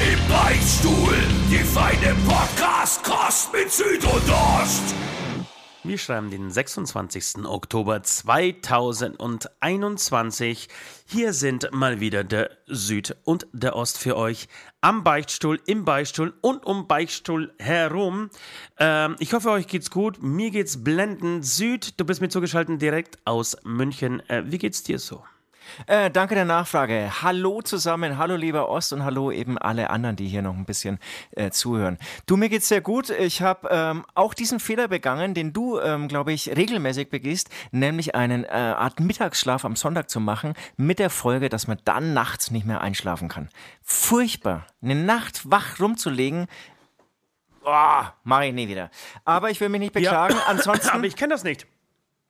Im Beichtstuhl, die feine Podcast-Kost mit Süd und Ost. Wir schreiben den 26. Oktober 2021. Hier sind mal wieder der Süd und der Ost für euch am Beichtstuhl, im Beichtstuhl und um Beichtstuhl herum. Ähm, ich hoffe, euch geht's gut. Mir geht's blendend. Süd, du bist mir zugeschaltet direkt aus München. Äh, wie geht's dir so? Äh, danke der Nachfrage. Hallo zusammen, hallo lieber Ost und hallo eben alle anderen, die hier noch ein bisschen äh, zuhören. Du, mir geht's sehr gut. Ich habe ähm, auch diesen Fehler begangen, den du, ähm, glaube ich, regelmäßig begehst, nämlich einen äh, Art Mittagsschlaf am Sonntag zu machen, mit der Folge, dass man dann nachts nicht mehr einschlafen kann. Furchtbar, eine Nacht wach rumzulegen, Oh, mach ich nie wieder. Aber ich will mich nicht beklagen. Ja. Ansonsten. Aber ich kenne das nicht.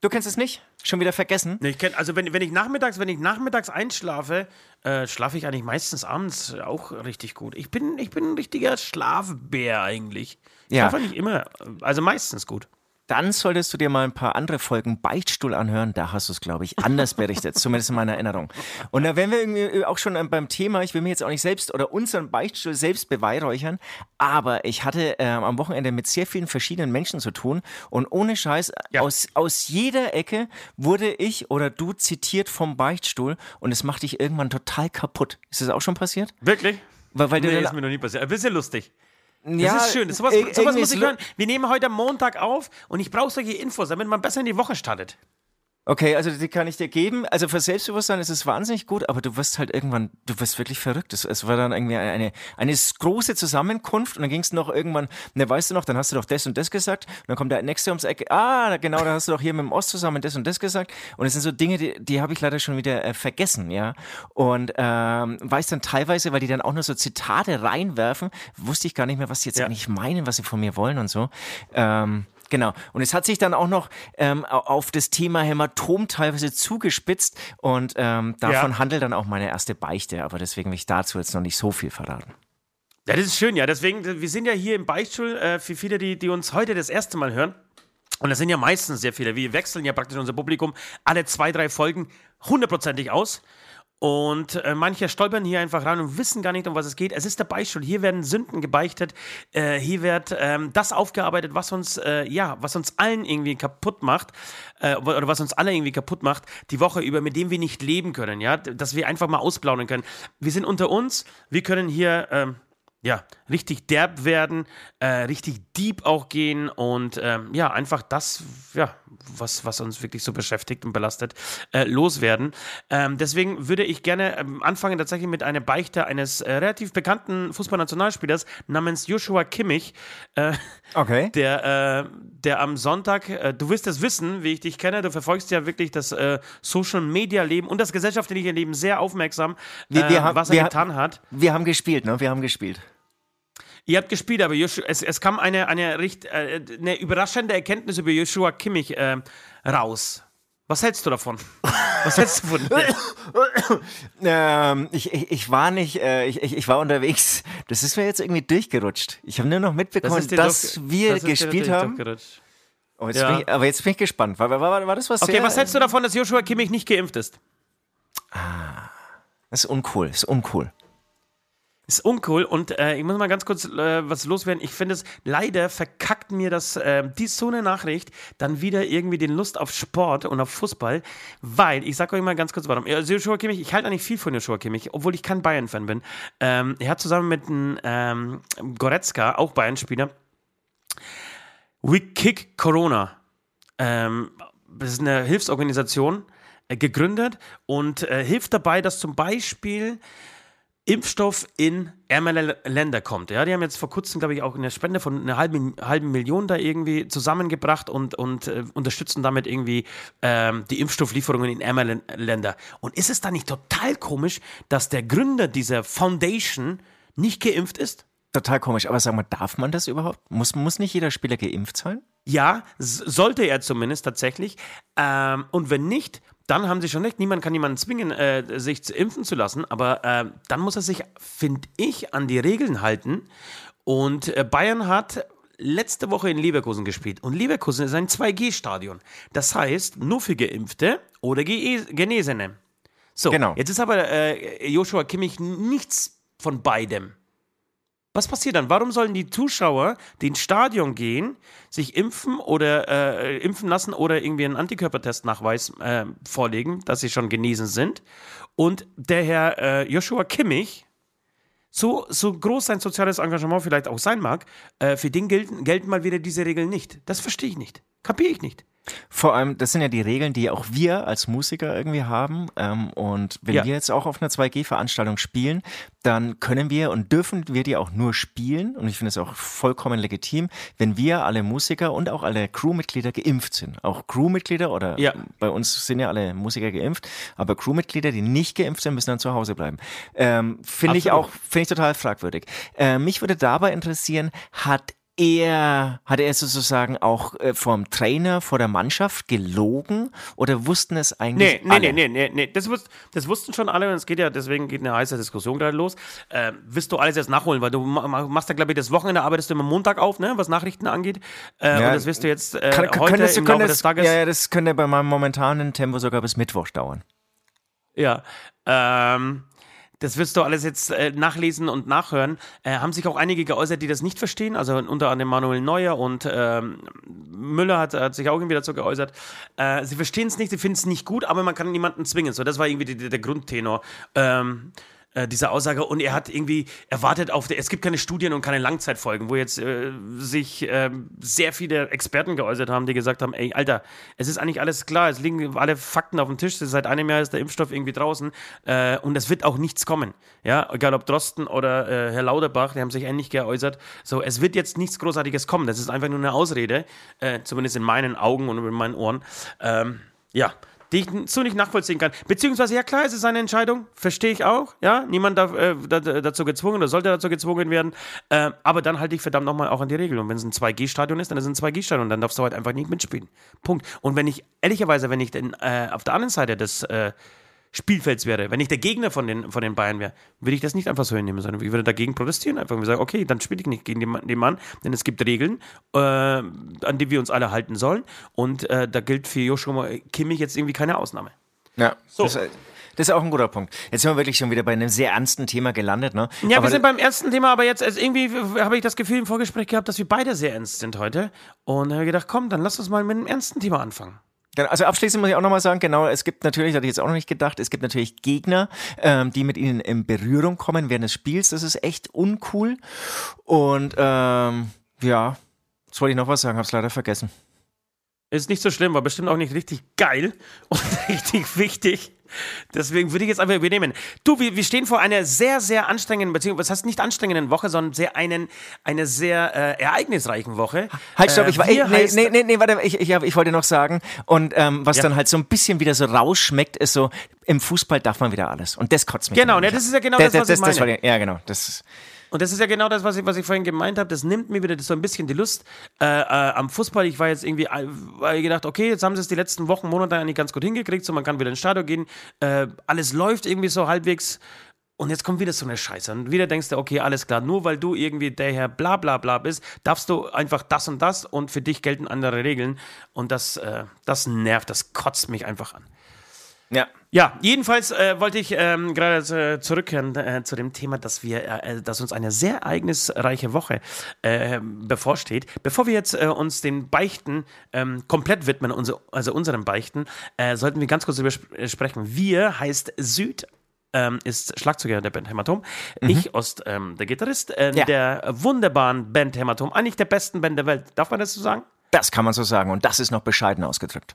Du kennst es nicht? Schon wieder vergessen? Nee, ich kenn, also wenn, wenn ich nachmittags, wenn ich nachmittags einschlafe, äh, schlafe ich eigentlich meistens abends auch richtig gut. Ich bin, ich bin ein richtiger Schlafbär eigentlich. Ich Ja. schlafe nicht immer, also meistens gut. Dann solltest du dir mal ein paar andere Folgen Beichtstuhl anhören. Da hast du es, glaube ich, anders berichtet, zumindest in meiner Erinnerung. Und da wären wir irgendwie auch schon ähm, beim Thema. Ich will mir jetzt auch nicht selbst oder unseren Beichtstuhl selbst beweihräuchern, aber ich hatte ähm, am Wochenende mit sehr vielen verschiedenen Menschen zu tun und ohne Scheiß, Ja. aus, aus jeder Ecke wurde ich oder du zitiert vom Beichtstuhl und es macht dich irgendwann total kaputt. Ist das auch schon passiert? Wirklich? Weil, weil Nee, ist mir noch nie passiert. Ein bisschen lustig. Das ja, ist schön. Sowas, sowas muss ich hören. Wir nehmen heute am Montag auf und ich brauche solche Infos, damit man besser in die Woche startet. Okay, also die kann ich dir geben. Also für Selbstbewusstsein ist es wahnsinnig gut, aber du wirst halt irgendwann, du wirst wirklich verrückt. Es, es war dann irgendwie eine, eine große Zusammenkunft und dann ging es noch irgendwann, ne, weißt du noch, dann hast du doch das und das gesagt und dann kommt der nächste ums Ecke, ah, genau, da hast du doch hier mit dem Ost zusammen das und das gesagt und es sind so Dinge, die, die habe ich leider schon wieder äh, vergessen, ja. Und ähm, weiß dann teilweise, weil die dann auch nur so Zitate reinwerfen, wusste ich gar nicht mehr, was die jetzt Ja. eigentlich meinen, was sie von mir wollen und so. Ähm, Genau. Und es hat sich dann auch noch ähm, au- auf das Thema Hämatom teilweise zugespitzt und ähm, davon Ja. handelt dann auch meine erste Beichte. Aber deswegen will ich dazu jetzt noch nicht so viel verraten. Ja, das ist schön, ja. Deswegen, wir sind ja hier im Beichtstuhl äh, für viele, die, die uns heute das erste Mal hören. Und das sind ja meistens sehr viele. Wir wechseln ja praktisch unser Publikum alle zwei, drei Folgen hundertprozentig aus. Und äh, manche stolpern hier einfach rein und wissen gar nicht, um was es geht. Es ist der Beichtstuhl. Hier werden Sünden gebeichtet. Äh, hier wird ähm, das aufgearbeitet, was uns, äh, ja, was uns allen irgendwie kaputt macht. Äh, oder was uns alle irgendwie kaputt macht, die Woche über, mit dem wir nicht leben können, ja. Dass wir einfach mal ausplaudern können. Wir sind unter uns. Wir können hier, ähm, ja, richtig derb werden, äh, richtig deep auch gehen und ähm, ja, einfach das, ja, was, was uns wirklich so beschäftigt und belastet, äh, loswerden. Ähm, deswegen würde ich gerne ähm, anfangen tatsächlich mit einer Beichte eines äh, relativ bekannten Fußballnationalspielers namens Joshua Kimmich, äh, Okay. der, äh, der am Sonntag, äh, du wirst es wissen, wie ich dich kenne, du verfolgst ja wirklich das äh, Social Media Leben und das gesellschaftliche Leben sehr aufmerksam, Wir- wir äh, haben- was er getan hat. Wir haben gespielt, ne? Wir haben gespielt. Ihr habt gespielt, aber Joshua, es, es kam eine, eine, richt, äh, eine überraschende Erkenntnis über Joshua Kimmich äh, raus. Was hältst du davon? Was hältst du von Ähm, ich, ich, ich war nicht, äh, ich, ich, war unterwegs. Das ist mir jetzt irgendwie durchgerutscht. Ich habe nur noch mitbekommen, dir dass wir das gespielt haben. Oh, jetzt Ja. ich, aber jetzt bin ich gespannt. War, war, war, war das was Okay, sehr, was hältst du davon, dass Joshua Kimmich nicht geimpft ist? Das ist uncool, das ist uncool. Ist uncool und äh, ich muss mal ganz kurz äh, was loswerden. Ich finde es, leider verkackt mir das, äh, die so eine Nachricht dann wieder irgendwie den Lust auf Sport und auf Fußball, weil, ich sag euch mal ganz kurz warum. Also Joshua Kimmich, ich halte eigentlich viel von Joshua Kimmich, obwohl ich kein Bayern-Fan bin. Ähm, er hat zusammen mit einem ähm, Goretzka, auch Bayern-Spieler, We Kick Corona. Ähm, das ist eine Hilfsorganisation, äh, gegründet und äh, hilft dabei, dass zum Beispiel Impfstoff in ärmere Länder kommt. Ja, die haben jetzt vor kurzem, glaube ich, auch eine Spende von einer halben, halben Million da irgendwie zusammengebracht und, und äh, unterstützen damit irgendwie ähm, die Impfstofflieferungen in ärmere Länder. Und ist es da nicht total komisch, dass der Gründer dieser Foundation nicht geimpft ist? Total komisch. Aber sag mal, darf man das überhaupt? Muss, muss nicht jeder Spieler geimpft sein? Ja, sollte er zumindest tatsächlich. Ähm, und wenn nicht, dann haben Sie schon recht. Niemand kann jemanden zwingen, äh, sich impfen zu lassen. Aber äh, dann muss er sich, finde ich, an die Regeln halten. Und äh, Bayern hat letzte Woche in Leverkusen gespielt. Und Leverkusen ist ein 2G-Stadion. Das heißt, nur für Geimpfte oder Genesene. So, genau. jetzt ist aber äh, Joshua Kimmich nichts von beidem. Was passiert dann? Warum sollen die Zuschauer, die ins Stadion gehen, sich impfen oder äh, impfen lassen oder irgendwie einen Antikörpertestnachweis äh, vorlegen, dass sie schon genesen sind? Und der Herr äh, Joshua Kimmich, so, so groß sein soziales Engagement vielleicht auch sein mag, äh, für den gelten, gelten mal wieder diese Regeln nicht. Das verstehe ich nicht. Kapiere ich nicht. Vor allem, das sind ja die Regeln, die auch wir als Musiker irgendwie haben. Ähm, und wenn ja. wir jetzt auch auf einer 2G-Veranstaltung spielen, dann können wir und dürfen wir die auch nur spielen. Und ich finde es auch vollkommen legitim, wenn wir alle Musiker und auch alle Crewmitglieder geimpft sind. Auch Crewmitglieder oder ja. bei uns sind ja alle Musiker geimpft, aber Crewmitglieder, die nicht geimpft sind, müssen dann zu Hause bleiben. Ähm, finde ich auch, finde ich total fragwürdig. Äh, mich würde dabei interessieren, hat er, hat er sozusagen auch äh, vom Trainer, vor der Mannschaft gelogen oder wussten es eigentlich nee, nee, alle? Nee, nee, nee, nee, das, wus das wussten schon alle und es geht ja, deswegen geht eine heiße Diskussion gerade los. Äh, wirst du alles jetzt nachholen, weil du machst ja, glaube ich, das Wochenende arbeitest du immer Montag auf, ne, was Nachrichten angeht. Äh, ja, und das wirst du jetzt äh, kann, heute könntest, im Laufe des Tages... Ja, ja, das könnte bei meinem momentanen Tempo sogar bis Mittwoch dauern. Ja, ähm das wirst du alles jetzt äh, nachlesen und nachhören, äh, haben sich auch einige geäußert, die das nicht verstehen. Also unter anderem Manuel Neuer und ähm, Müller hat, hat, sich auch irgendwie dazu geäußert. Äh, sie verstehen es nicht, sie finden es nicht gut, aber man kann niemanden zwingen. So, das war irgendwie die, die, der Grundtenor. Ähm, äh, diese Aussage. Und er hat irgendwie erwartet auf der, es gibt keine Studien und keine Langzeitfolgen, wo jetzt äh, sich äh, sehr viele Experten geäußert haben, die gesagt haben, ey, Alter, es ist eigentlich alles klar, es liegen alle Fakten auf dem Tisch, seit einem Jahr ist der Impfstoff irgendwie draußen. Äh, und es wird auch nichts kommen, ja, egal ob Drosten oder äh, Herr Lauterbach, die haben sich ähnlich geäußert, so, es wird jetzt nichts Großartiges kommen, das ist einfach nur eine Ausrede, äh, zumindest in meinen Augen und in meinen Ohren, ähm, ja, die ich so nicht nachvollziehen kann. Beziehungsweise, ja klar, es ist eine Entscheidung, verstehe ich auch, ja, niemand darf äh, dazu gezwungen oder sollte dazu gezwungen werden, äh, aber dann halte ich verdammt nochmal auch an die Regeln. Und wenn es ein 2G-Stadion ist, dann ist es ein 2G-Stadion, dann darfst du halt einfach nicht mitspielen. Punkt. Und wenn ich, ehrlicherweise, wenn ich denn äh, auf der anderen Seite des äh, Spielfelds wäre, wenn ich der Gegner von den, von den Bayern wäre, würde ich das nicht einfach so hinnehmen, sondern ich würde dagegen protestieren. Einfach und sagen, okay, dann spiele ich nicht gegen den, den, Mann, denn es gibt Regeln, äh, an die wir uns alle halten sollen. Und äh, da gilt für Joshua Kimmich jetzt irgendwie keine Ausnahme. Ja, so. Das, das ist auch ein guter Punkt. Jetzt sind wir wirklich schon wieder bei einem sehr ernsten Thema gelandet, ne? Ja, aber wir sind beim ernsten Thema, aber jetzt also irgendwie habe ich das Gefühl im Vorgespräch gehabt, dass wir beide sehr ernst sind heute. Und habe gedacht, komm, dann lass uns mal mit einem ernsten Thema anfangen. Genau, also abschließend muss ich auch nochmal sagen, genau, es gibt natürlich, hatte ich jetzt auch noch nicht gedacht, es gibt natürlich Gegner, ähm, die mit ihnen in Berührung kommen während des Spiels. Das ist echt uncool. Und ähm, ja, jetzt wollte ich noch was sagen, hab's leider vergessen. Ist nicht so schlimm, war bestimmt auch nicht richtig geil und richtig wichtig. Deswegen würde ich jetzt einfach übernehmen. Du, wir, wir stehen vor einer sehr, sehr anstrengenden, beziehungsweise was heißt nicht anstrengenden Woche, sondern sehr einen, eine sehr äh, ereignisreichen Woche. Halt, stopp, äh, ich war, ey, nee, nee, nee, nee, warte, ich, ich, ich wollte noch sagen, und ähm, was ja. dann halt so ein bisschen wieder so rausschmeckt, ist so, im Fußball darf man wieder alles. Und das kotzt mich. Genau, ne, das ist ja genau das, das was das, ich meine. Das, ja, genau, das ist und das ist ja genau das, was ich, was ich vorhin gemeint habe. Das nimmt mir wieder so ein bisschen die Lust äh, äh, am Fußball. Ich war jetzt irgendwie äh, gedacht, okay, jetzt haben sie es die letzten Wochen, Monate eigentlich ganz gut hingekriegt. So, man kann wieder ins Stadion gehen. Äh, alles läuft irgendwie so halbwegs. Und jetzt kommt wieder so eine Scheiße. Und wieder denkst du, okay, alles klar, nur weil du irgendwie der Herr bla bla bla bist, darfst du einfach das und das und für dich gelten andere Regeln. Und das, äh, das nervt, das kotzt mich einfach an. Ja. Ja, jedenfalls äh, wollte ich ähm, gerade äh, zurückkehren äh, zu dem Thema, dass wir, äh, dass uns eine sehr ereignisreiche Woche äh, bevorsteht. Bevor wir jetzt äh, uns den Beichten ähm, komplett widmen, unser, also unseren Beichten, sollten wir ganz kurz darüber sprechen. Wir heißt Süd ähm, ist Schlagzeuger der Band Hämatom. Mhm. Ich, Ost, ähm, der Gitarrist äh, ja. der wunderbaren Band Hämatom. Eigentlich der besten Band der Welt. Darf man das so sagen? Das kann man so sagen. Und das ist noch bescheiden ausgedrückt.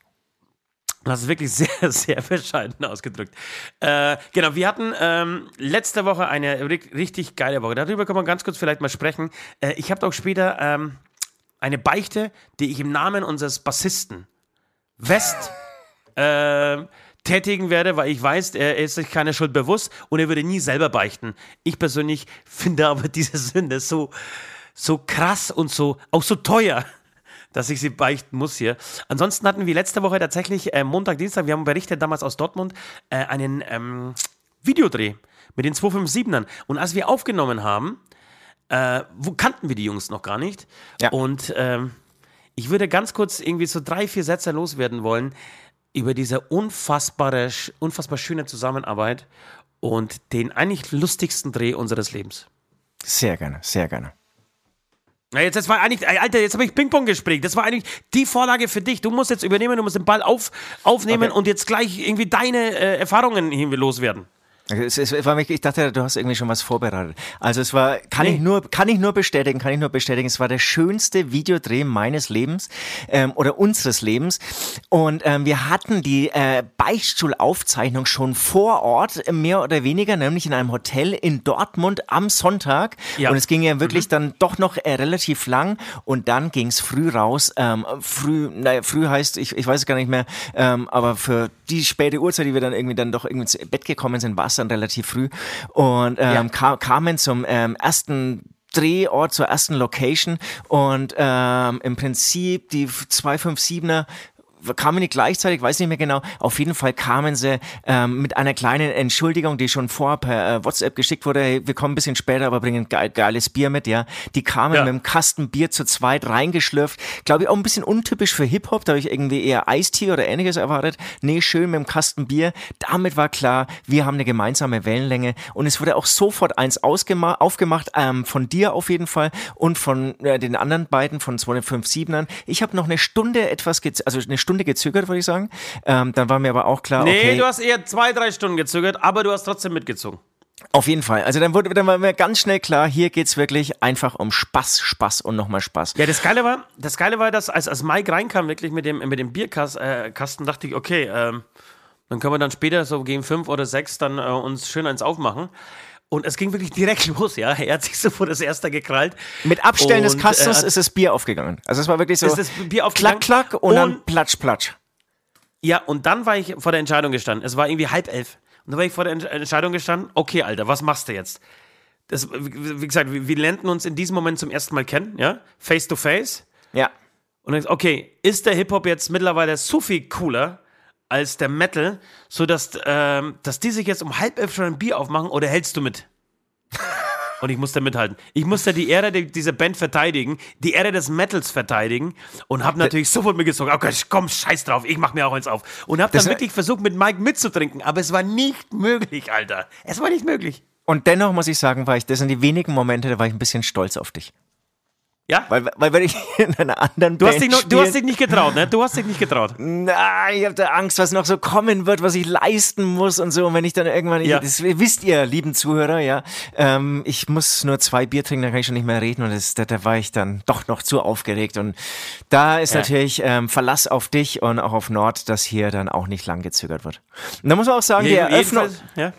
Das ist wirklich sehr, sehr bescheiden ausgedrückt. Äh, genau, wir hatten ähm, letzte Woche eine richtig geile Woche. Darüber können wir ganz kurz vielleicht mal sprechen. Äh, ich habe auch später ähm, eine Beichte, die ich im Namen unseres Bassisten West, äh, tätigen werde, weil ich weiß, er ist sich keiner Schuld bewusst und er würde nie selber beichten. Ich persönlich finde aber diese Sünde so, so krass und so, auch so teuer, dass ich sie beichten muss hier. Ansonsten hatten wir letzte Woche tatsächlich äh, Montag, Dienstag, wir haben berichtet damals aus Dortmund, äh, einen ähm, Videodreh mit den 257ern. Und als wir aufgenommen haben, äh, wo kannten wir die Jungs noch gar nicht. Ja. Und ähm, ich würde ganz kurz irgendwie so drei, vier Sätze loswerden wollen über diese unfassbare, unfassbar schöne Zusammenarbeit und den eigentlich lustigsten Dreh unseres Lebens. Sehr gerne, sehr gerne. Na, jetzt, das war eigentlich, Alter, jetzt habe ich Ping-Pong gespielt. Das war eigentlich die Vorlage für dich. Du musst jetzt übernehmen, du musst den Ball auf, aufnehmen Okay. und jetzt gleich irgendwie deine äh, Erfahrungen irgendwie loswerden. Es, es war mich, ich dachte, du hast irgendwie schon was vorbereitet. Also es war, kann Nee. ich nur, kann ich nur bestätigen, kann ich nur bestätigen, es war der schönste Videodreh meines Lebens ähm, oder unseres Lebens. Und ähm, wir hatten die äh, Beichtstuhlaufzeichnung schon vor Ort, mehr oder weniger, nämlich in einem Hotel in Dortmund am Sonntag. Ja. Und es ging ja wirklich dann doch noch äh, relativ lang und dann ging es früh raus. Ähm, früh, naja, früh heißt, ich, ich weiß es gar nicht mehr, ähm, aber für die späte Uhrzeit, die wir dann irgendwie dann doch irgendwie ins Bett gekommen sind, war es dann relativ früh und ähm, Ja. ka kamen zum ähm, ersten Drehort zur ersten Location und ähm, im Prinzip die 257er kamen nicht gleichzeitig, weiß nicht mehr genau. Auf jeden Fall kamen sie ähm, mit einer kleinen Entschuldigung, die schon vorher per äh, WhatsApp geschickt wurde. Hey, wir kommen ein bisschen später, aber bringen geil, geiles Bier mit, ja. Die kamen Ja. mit einem Kasten Bier zu zweit reingeschlürft. Glaube ich auch ein bisschen untypisch für Hip-Hop. Da habe ich irgendwie eher Eistee oder ähnliches erwartet. Nee, schön mit dem Kasten Bier. Damit war klar, wir haben eine gemeinsame Wellenlänge. Und es wurde auch sofort eins aufgemacht, ähm, von dir auf jeden Fall und von äh, den anderen beiden, von 257ern. Ich habe noch eine Stunde etwas, also eine Stunde gezögert, würde ich sagen. Ähm, dann war mir aber auch klar, Nee, okay, du hast eher zwei, drei Stunden gezögert, aber du hast trotzdem mitgezogen. auf jeden Fall. Also dann wurde dann war mir ganz schnell klar, hier geht's wirklich einfach um Spaß, Spaß und nochmal Spaß. Ja, das Geile war, das Geile war, dass als, als Mike reinkam, wirklich mit dem, mit dem Bierkasten, äh, dachte ich, okay, ähm, dann können wir dann später so gegen fünf oder sechs dann äh, uns schön eins aufmachen. Und es ging wirklich direkt los, ja. Er hat sich sofort das erste gekrallt. Mit Abstellen des Und, Kastens äh, ist das Bier aufgegangen. Also es war wirklich so Ist das Bier aufgegangen? klack, klack und, Und- dann platsch, platsch. Ja, und dann war ich vor der Entscheidung gestanden. Es war irgendwie halb elf. Und dann war ich vor der Ent- Entscheidung gestanden, okay, Alter, was machst du jetzt? Das, wie wie gesagt, wir wir lernten uns in diesem Moment zum ersten Mal kennen, ja? Face to face. Ja. Und dann, okay, ist der Hip-Hop jetzt mittlerweile so viel cooler als der Metal, sodass ähm, dass die sich jetzt um halb elf schon ein Bier aufmachen oder hältst du mit? Und ich musste mithalten. Ich musste die Ehre die- dieser Band verteidigen, die Ehre des Metals verteidigen und habe natürlich sofort mitgezogen. Okay, komm, scheiß drauf, ich mach mir auch eins auf. Und habe dann wirklich versucht, mit Mike mitzutrinken, aber es war nicht möglich, Alter. Es war nicht möglich. Und dennoch muss ich sagen, war ich, das sind die wenigen Momente, da war ich ein bisschen stolz auf dich. Ja? Weil, weil wenn ich in einer anderen Du hast, Band dich noch, du hast dich nicht getraut, ne? Du hast dich nicht getraut. Na, ich habe da Angst, was noch so kommen wird, was ich leisten muss und so. Und wenn ich dann irgendwann, Ja. das wisst ihr, lieben Zuhörer, ja, ähm, ich muss nur zwei Bier trinken, dann kann ich schon nicht mehr reden. Und das, da, da war ich dann doch noch zu aufgeregt. Und da ist Ja. natürlich ähm, Verlass auf dich und auch auf Nord, dass hier dann auch nicht lang gezögert wird. Und da muss man auch sagen, die Eröffnung,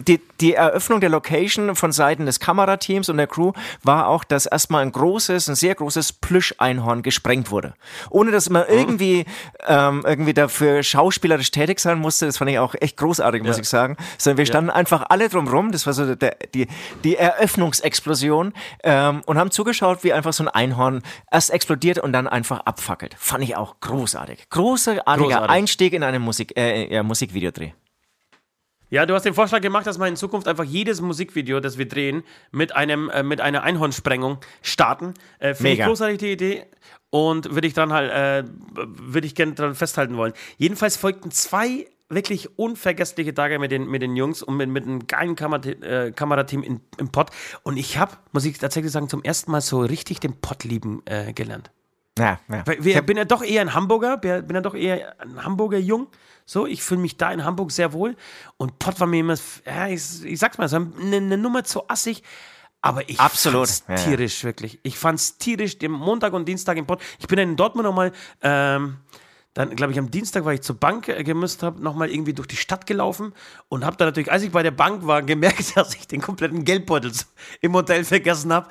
die, die Eröffnung der Location von Seiten des Kamerateams und der Crew war auch, dass erstmal ein großes, ein sehr großes Plüsch-Einhorn gesprengt wurde. Ohne dass man irgendwie, ähm, irgendwie dafür schauspielerisch tätig sein musste. Das fand ich auch echt großartig, muss Ja. ich sagen. Sondern wir standen einfach alle drumrum. Das war so der, die, die Eröffnungsexplosion ähm, und haben zugeschaut, wie einfach so ein Einhorn erst explodiert und dann einfach abfackelt. Fand ich auch großartig. Großartiger Großartig. Einstieg in einen Musik, äh, ja, Musikvideodreh. Ja, du hast den Vorschlag gemacht, dass wir in Zukunft einfach jedes Musikvideo, das wir drehen, mit einem äh, mit einer Einhornsprengung starten. Äh, Finde ich großartig die Idee und würde ich dran halt äh, würde ich gerne dran festhalten wollen. Jedenfalls folgten zwei wirklich unvergessliche Tage mit den, mit den Jungs und mit, mit einem geilen Kamer äh, Kamerateam in, im Pott. Und ich habe, muss ich tatsächlich sagen, zum ersten Mal so richtig den Pott lieben äh, gelernt. Ja, ja. Wir, bin ja doch eher ein Hamburger, bin ja doch eher ein Hamburger Jung. So, ich fühle mich da in Hamburg sehr wohl. Und Pott war mir immer, ja, ich, ich sag's mal, so eine, eine Nummer zu assig. Aber ich Absolut. fand's Ja, tierisch, wirklich. Ich fand's tierisch, den Montag und Dienstag im Pott. Ich bin dann in Dortmund nochmal, ähm, dann glaube ich am Dienstag, weil ich zur Bank äh, gemüsst habe, nochmal irgendwie durch die Stadt gelaufen und habe dann natürlich, als ich bei der Bank war, gemerkt, dass ich den kompletten Geldbeutel im Hotel vergessen habe.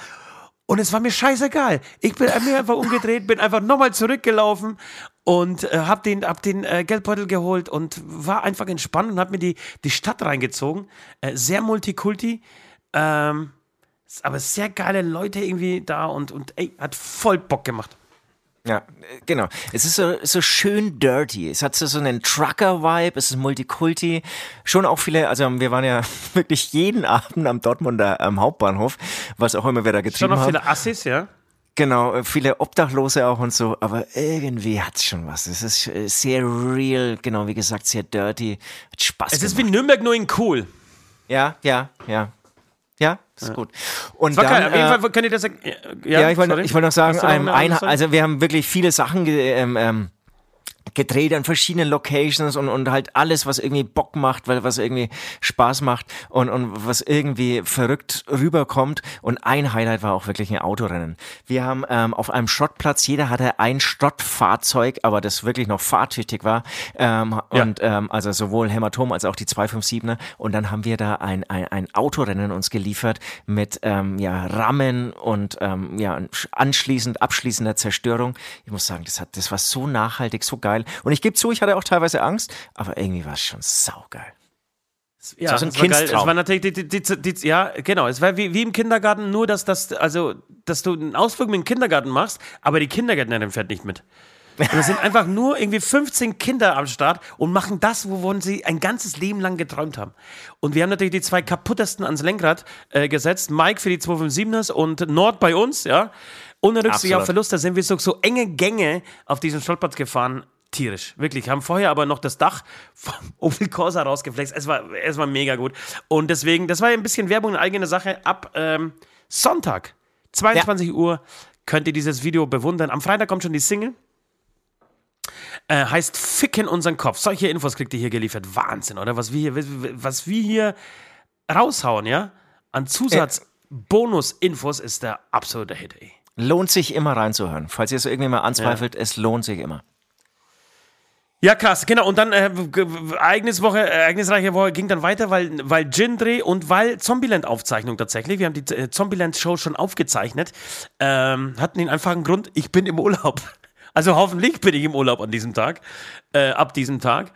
Und es war mir scheißegal. Ich bin mir einfach umgedreht, bin einfach nochmal zurückgelaufen und äh, hab den, hab den äh, Geldbeutel geholt und war einfach entspannt und hab mir die, die Stadt reingezogen. Äh, sehr multikulti, ähm, aber sehr geile Leute irgendwie da und, und ey, hat voll Bock gemacht. Ja, genau. Es ist so, so schön dirty. Es hat so, so einen Trucker-Vibe, es ist Multikulti. Schon auch viele, also wir waren ja wirklich jeden Abend am Dortmunder am Hauptbahnhof, was auch immer wir da getrieben haben. Schon noch viele Assis, ja? Genau, viele Obdachlose auch und so, aber irgendwie hat es schon was. Es ist äh, sehr real, genau wie gesagt, sehr dirty. Hat Spaß Es gemacht. ist wie Nürnberg nur in cool. Ja, ja, ja. Ist gut. Und dann, geil. Auf jeden äh, Fall könnt ihr das. Ja, Ja, ich wollte sorry. ich wollte noch sagen, noch ein, also wir haben wirklich viele Sachen ähm, ähm, gedreht an verschiedenen Locations und, und halt alles, was irgendwie Bock macht, weil was irgendwie Spaß macht und, und was irgendwie verrückt rüberkommt. Und ein Highlight war auch wirklich ein Autorennen. Wir haben ähm, auf einem Schrottplatz, jeder hatte ein Schrottfahrzeug, aber das wirklich noch fahrtüchtig war. Ähm, Ja. Und ähm, also sowohl Hämatom als auch die 257er. Und dann haben wir da ein, ein, ein Autorennen uns geliefert mit ähm, ja, Rammen und ähm, ja, anschließend abschließender Zerstörung. Ich muss sagen, das, hat, das war so nachhaltig, so geil. Und ich gebe zu, ich hatte auch teilweise Angst, aber irgendwie war es schon saugeil. Ja, Das ist ein es war geil. Es war natürlich, die, die, die, ja, genau. Es war wie, wie im Kindergarten, nur dass das, also, dass du einen Ausflug mit dem Kindergarten machst, aber die Kindergärtnerin fährt nicht mit. Und es sind einfach nur irgendwie 15 Kinder am Start und machen das, wovon sie ein ganzes Leben lang geträumt haben. Und wir haben natürlich die zwei kaputtesten ans Lenkrad äh, gesetzt. Mike für die 257ers und Nord bei uns, ja. Ohne Rücksicht auf Verlust, da sind wir so, so enge Gänge auf diesem Stolperplatz gefahren. Tierisch, wirklich. Haben vorher aber noch das Dach vom Opel Corsa rausgeflext. Es war, es war mega gut. Und deswegen, das war ja ein bisschen Werbung in eigener Sache. Ab ähm, Sonntag, 22 Uhr, könnt ihr dieses Video bewundern. Am Freitag kommt schon die Single. Äh, heißt Ficken unseren Kopf. Solche Infos kriegt ihr hier geliefert. Wahnsinn, oder? Was wir hier, was wir hier raushauen, ja? An Zusatz-Bonus-Infos ist der absolute Hit, ey. Lohnt sich immer reinzuhören. Falls ihr es irgendwie mal anzweifelt, es lohnt sich immer. Ja, krass, genau. Und dann äh, g- Ereigniswoche, ereignisreiche Woche ging dann weiter, weil, weil Gin-Dreh und weil Zombieland-Aufzeichnung tatsächlich. Wir haben die äh, Zombieland-Show schon aufgezeichnet. Ähm, hatten den einfachen Grund, ich bin im Urlaub. Also hoffentlich bin ich im Urlaub an diesem Tag, äh, ab diesem Tag.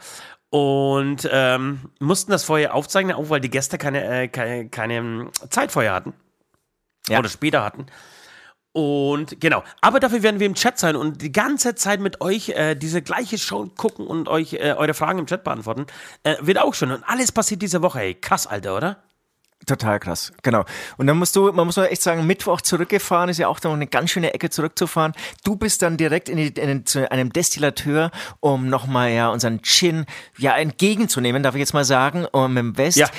Und ähm, mussten das vorher aufzeichnen, auch weil die Gäste keine, äh, keine, keine ähm, Zeit vorher hatten. Ja. Oder später hatten. Und genau, aber dafür werden wir im Chat sein und die ganze Zeit mit euch äh, diese gleiche Show gucken und euch äh, eure Fragen im Chat beantworten. Äh, wird auch schon. Und alles passiert diese Woche, ey. Krass, Alter, oder? Total krass, genau. Und dann musst du, man muss doch echt sagen, Mittwoch zurückgefahren ist ja auch noch eine ganz schöne Ecke zurückzufahren. Du bist dann direkt in, die, in zu einem Destillateur, um nochmal ja unseren Gin ja entgegenzunehmen, darf ich jetzt mal sagen, um im West. Ja.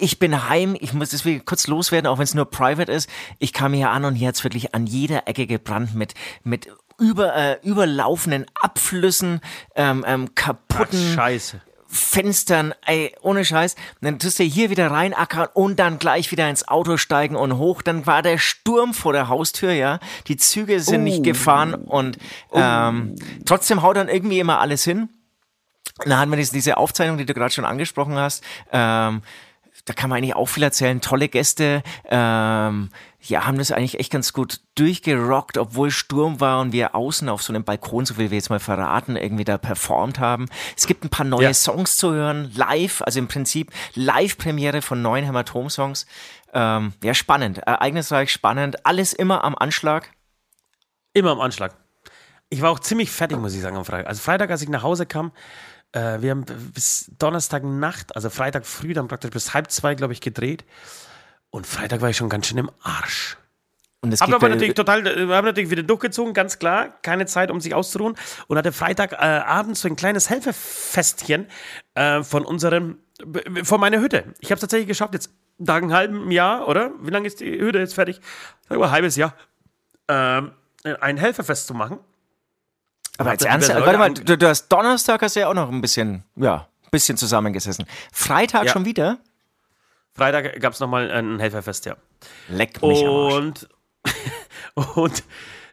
Ich bin heim, ich muss deswegen kurz loswerden, auch wenn es nur private ist. Ich kam hier an und hier hat's wirklich an jeder Ecke gebrannt mit, mit über, äh, überlaufenden Abflüssen, ähm, ähm, kaputten Scheiße. Fenstern, ey, ohne Scheiß. Dann tust du hier wieder reinackern und dann gleich wieder ins Auto steigen und hoch. Dann war der Sturm vor der Haustür, ja. Die Züge sind nicht gefahren und ähm, trotzdem haut dann irgendwie immer alles hin. Und dann hatten wir diese, diese Aufzeichnung, die du gerade schon angesprochen hast. Ähm, da kann man eigentlich auch viel erzählen. Tolle Gäste, ähm, ja, haben das eigentlich echt ganz gut durchgerockt, obwohl Sturm war und wir außen auf so einem Balkon, so wie wir jetzt mal verraten, irgendwie da performt haben. Es gibt ein paar neue Ja. Songs zu hören, live, also im Prinzip Live-Premiere von neuen Hämatom-Songs. Ähm, ja, spannend, ereignisreich, spannend, alles immer am Anschlag. Immer am Anschlag. Ich war auch ziemlich fertig, muss ich sagen, am Freitag. Also Freitag, als ich nach Hause kam, äh, wir haben bis Donnerstagnacht, also Freitag früh, dann praktisch bis halb zwei, glaube ich, gedreht. Und Freitag war ich schon ganz schön im Arsch. Und es Aber natürlich total, äh, wir haben natürlich wieder durchgezogen, ganz klar. Keine Zeit, um sich auszuruhen. Und hatte Freitag äh, so ein kleines Helferfestchen äh, von unserem, von meiner Hütte. Ich habe es tatsächlich geschafft, jetzt nach einem halben Jahr, oder? Wie lange ist die Hütte jetzt fertig? Sag mal, ein halbes Jahr. Ähm, ein Helferfest zu machen. Aber jetzt ihr ernst, diverse warte mal, du, du hast Donnerstag hast du ja auch noch ein bisschen, ja, bisschen zusammengesessen. Freitag Ja. schon wieder? Freitag gab es nochmal ein Helferfest, ja. Leck mich. Und, und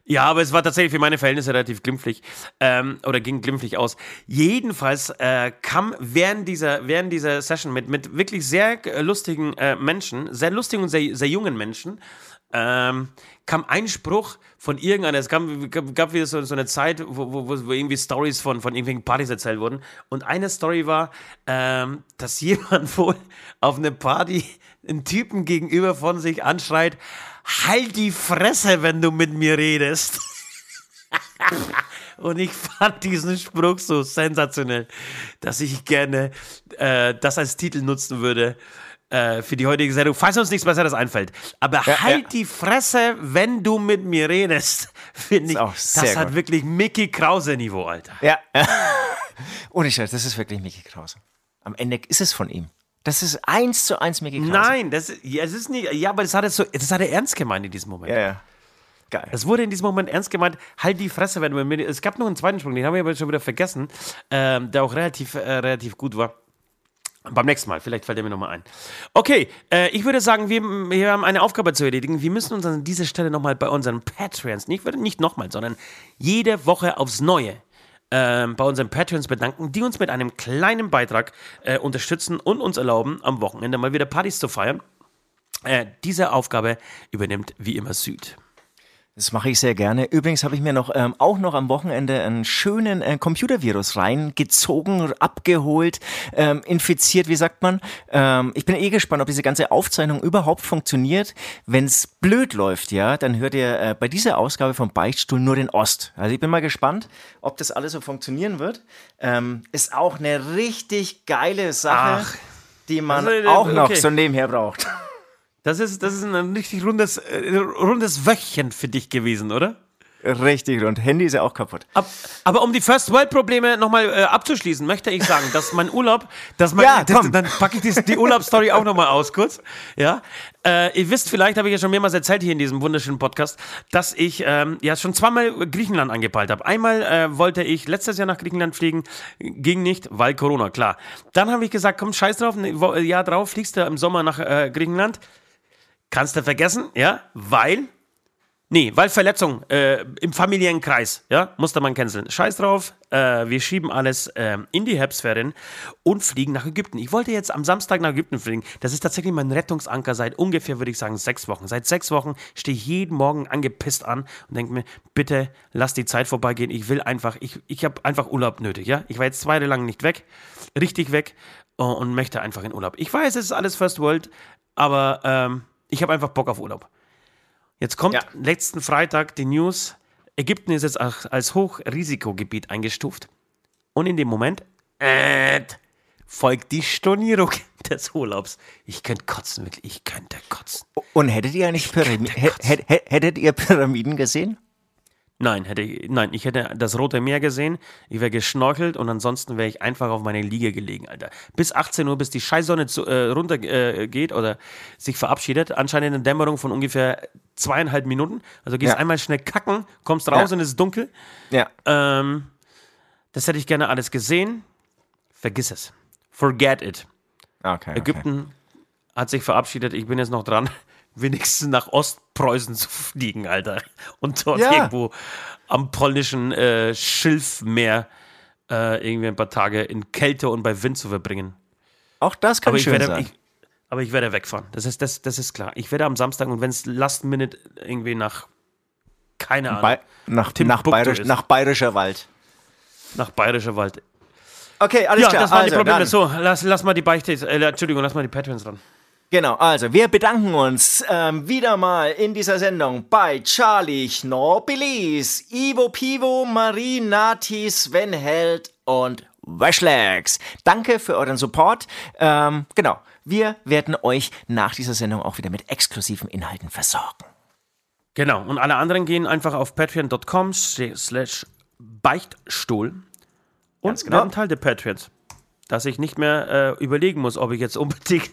ja, aber es war tatsächlich für meine Verhältnisse relativ glimpflich ähm, oder ging glimpflich aus. Jedenfalls äh, kam während dieser, während dieser Session mit, mit wirklich sehr äh, lustigen äh, Menschen, sehr lustigen und sehr, sehr jungen Menschen, ähm, kam ein Spruch von irgendeiner, es gab, gab wieder so, so eine Zeit, wo, wo, wo irgendwie Stories von, von irgendwelchen Partys erzählt wurden. Und eine Story war, ähm, dass jemand wohl auf eine Party einen Typen gegenüber von sich anschreit, halt die Fresse, wenn du mit mir redest. Und ich fand diesen Spruch so sensationell, dass ich gerne äh, das als Titel nutzen würde äh, für die heutige Sendung, falls uns nichts Besseres einfällt. Aber ja, halt ja. die Fresse, wenn du mit mir redest, finde ich. das gut. hat wirklich Mickey Krause-Niveau, Alter. Ja. Ohne Scheiß, das ist wirklich Mickey Krause. Am Ende ist es von ihm. Das ist eins zu eins Mickey Krause. Nein, das, ja, das ist nicht. Ja, aber das hat er so, das hat er ernst gemeint in diesem Moment. Ja, ja. Geil. Das wurde in diesem Moment ernst gemeint. Halt die Fresse, wenn du mit mir. Es gab noch einen zweiten Sprung, den haben wir aber schon wieder vergessen, ähm, der auch relativ, äh, relativ gut war. Beim nächsten Mal, vielleicht fällt er mir nochmal ein. Okay, äh, ich würde sagen, wir, wir, haben eine Aufgabe zu erledigen. Wir müssen uns an dieser Stelle nochmal bei unseren Patreons, nicht, nicht nochmal, sondern jede Woche aufs Neue äh, bei unseren Patreons bedanken, die uns mit einem kleinen Beitrag äh, unterstützen und uns erlauben, am Wochenende mal wieder Partys zu feiern. Äh, diese Aufgabe übernimmt wie immer Süd. Das mache ich sehr gerne. Übrigens habe ich mir noch ähm, auch noch am Wochenende einen schönen äh, Computervirus reingezogen, abgeholt, ähm, infiziert, wie sagt man. Ähm, ich bin eh gespannt, ob diese ganze Aufzeichnung überhaupt funktioniert. Wenn es blöd läuft, ja, dann hört ihr äh, bei dieser Ausgabe vom Beichtstuhl nur den Ost. Also ich bin mal gespannt, ob das alles so funktionieren wird. Ähm, ist auch eine richtig geile Sache, Ach. die man also, auch noch okay. so nebenher braucht. Das ist, das ist ein richtig rundes, äh, rundes Wöchchen für dich gewesen, oder? Richtig rund. Handy ist ja auch kaputt. Ab, aber um die First World Probleme nochmal äh, abzuschließen, möchte ich sagen, dass mein Urlaub, dass mein, ja, das, dann packe ich die, die Urlaubsstory auch nochmal aus kurz. Ja, äh, ihr wisst vielleicht, habe ich ja schon mehrmals erzählt hier in diesem wunderschönen Podcast, dass ich ähm, ja schon zweimal Griechenland angepeilt habe. Einmal äh, wollte ich letztes Jahr nach Griechenland fliegen, ging nicht, weil Corona, klar. Dann habe ich gesagt, komm, scheiß drauf, ein Jahr drauf fliegst du im Sommer nach äh, Griechenland Kannst du vergessen, ja, weil, nee, weil Verletzung äh, im familiären Kreis, ja, musste man canceln. Scheiß drauf, äh, wir schieben alles äh, in die Herbstferien und fliegen nach Ägypten. Ich wollte jetzt am Samstag nach Ägypten fliegen. Das ist tatsächlich mein Rettungsanker seit ungefähr, würde ich sagen, sechs Wochen. Seit sechs Wochen stehe ich jeden Morgen angepisst an und denke mir, bitte lass die Zeit vorbeigehen. Ich will einfach, ich, ich habe einfach Urlaub nötig, ja. Ich war jetzt zwei Jahre lang nicht weg, richtig weg uh, und möchte einfach in Urlaub. Ich weiß, es ist alles First World, aber ähm, ich habe einfach Bock auf Urlaub. Jetzt kommt ja. letzten Freitag die News, Ägypten ist jetzt als Hochrisikogebiet eingestuft. Und in dem Moment äh, folgt die Stornierung des Urlaubs. Ich könnte kotzen, wirklich. Ich könnte kotzen. Und hättet ihr eigentlich Pyramiden, hättet ihr Pyramiden gesehen? Nein, hätte ich, nein, ich hätte das Rote Meer gesehen, ich wäre geschnorchelt und ansonsten wäre ich einfach auf meine Liege gelegen, Alter. Bis 18 Uhr, bis die Scheißsonne zu, äh, runter äh, geht oder sich verabschiedet. Anscheinend eine Dämmerung von ungefähr zweieinhalb Minuten. Also gehst ja. einmal schnell kacken, kommst raus ja. und es ist dunkel. Ja. Ähm, das hätte ich gerne alles gesehen. Vergiss es. Forget it. Okay, Ägypten okay. hat sich verabschiedet, ich bin jetzt noch dran wenigstens nach Ostpreußen zu fliegen, Alter. Und dort ja. irgendwo am polnischen äh, Schilfmeer äh, irgendwie ein paar Tage in Kälte und bei Wind zu verbringen. Auch das kann aber schön werde, sein. Ich, aber ich werde wegfahren. Das ist, das, das ist klar. Ich werde am Samstag und wenn es Last Minute irgendwie nach, keine Ahnung, Bei, nach, nach, Bayerisch, nach Bayerischer Wald. Nach Bayerischer Wald. Okay, alles ja, klar. das waren also, die Probleme. So, lass, lass mal die Beichte, äh, Entschuldigung, lass mal die Patrons dran. Genau, also wir bedanken uns ähm, wieder mal in dieser Sendung bei Charlie Schnorbilis, Ivo Pivo, Marie Nati, Sven Held und Washlegs. Danke für euren Support. Ähm, genau, wir werden euch nach dieser Sendung auch wieder mit exklusiven Inhalten versorgen. Genau, und alle anderen gehen einfach auf patreon.com slash Beichtstuhl und genau. werden Teil der Patreons dass ich nicht mehr äh, überlegen muss, ob ich jetzt unbedingt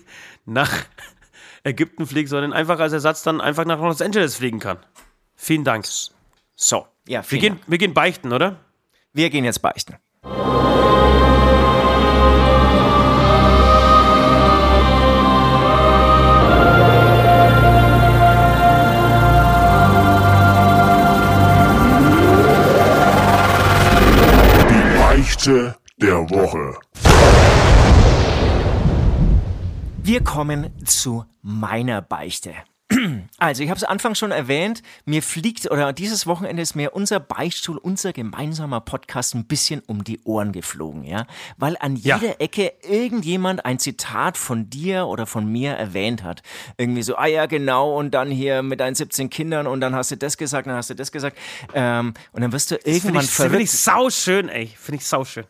nach Ägypten fliege, sondern einfach als Ersatz dann einfach nach Los Angeles fliegen kann. Vielen Dank. So, ja, wir, gehen, wir gehen beichten, oder? Wir gehen jetzt beichten. Die Beichte der Woche. Wir kommen zu meiner Beichte. Also, ich habe es anfangs schon erwähnt, mir fliegt, oder dieses Wochenende ist mir unser Beichtstuhl, unser gemeinsamer Podcast ein bisschen um die Ohren geflogen, ja. Weil an jeder ja. Ecke irgendjemand ein Zitat von dir oder von mir erwähnt hat. Irgendwie so, ah ja, genau, und dann hier mit deinen 17 Kindern und dann hast du das gesagt, dann hast du das gesagt. Ähm, und dann wirst du irgendwann das Finde ich sauschön, ey. Finde ich sauschön.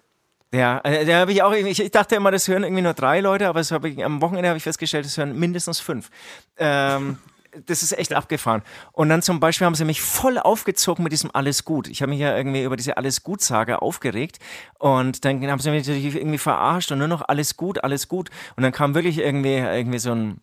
Ja, äh, da habe ich auch, ich, ich, dachte immer, das hören irgendwie nur drei Leute, aber ich, am Wochenende habe ich festgestellt, das hören mindestens fünf. Ähm, das ist echt abgefahren. Und dann zum Beispiel haben sie mich voll aufgezogen mit diesem Alles gut. Ich habe mich ja irgendwie über diese Alles gut-Sage aufgeregt und dann haben sie mich natürlich irgendwie verarscht und nur noch Alles gut, alles gut. Und dann kam wirklich irgendwie, irgendwie so ein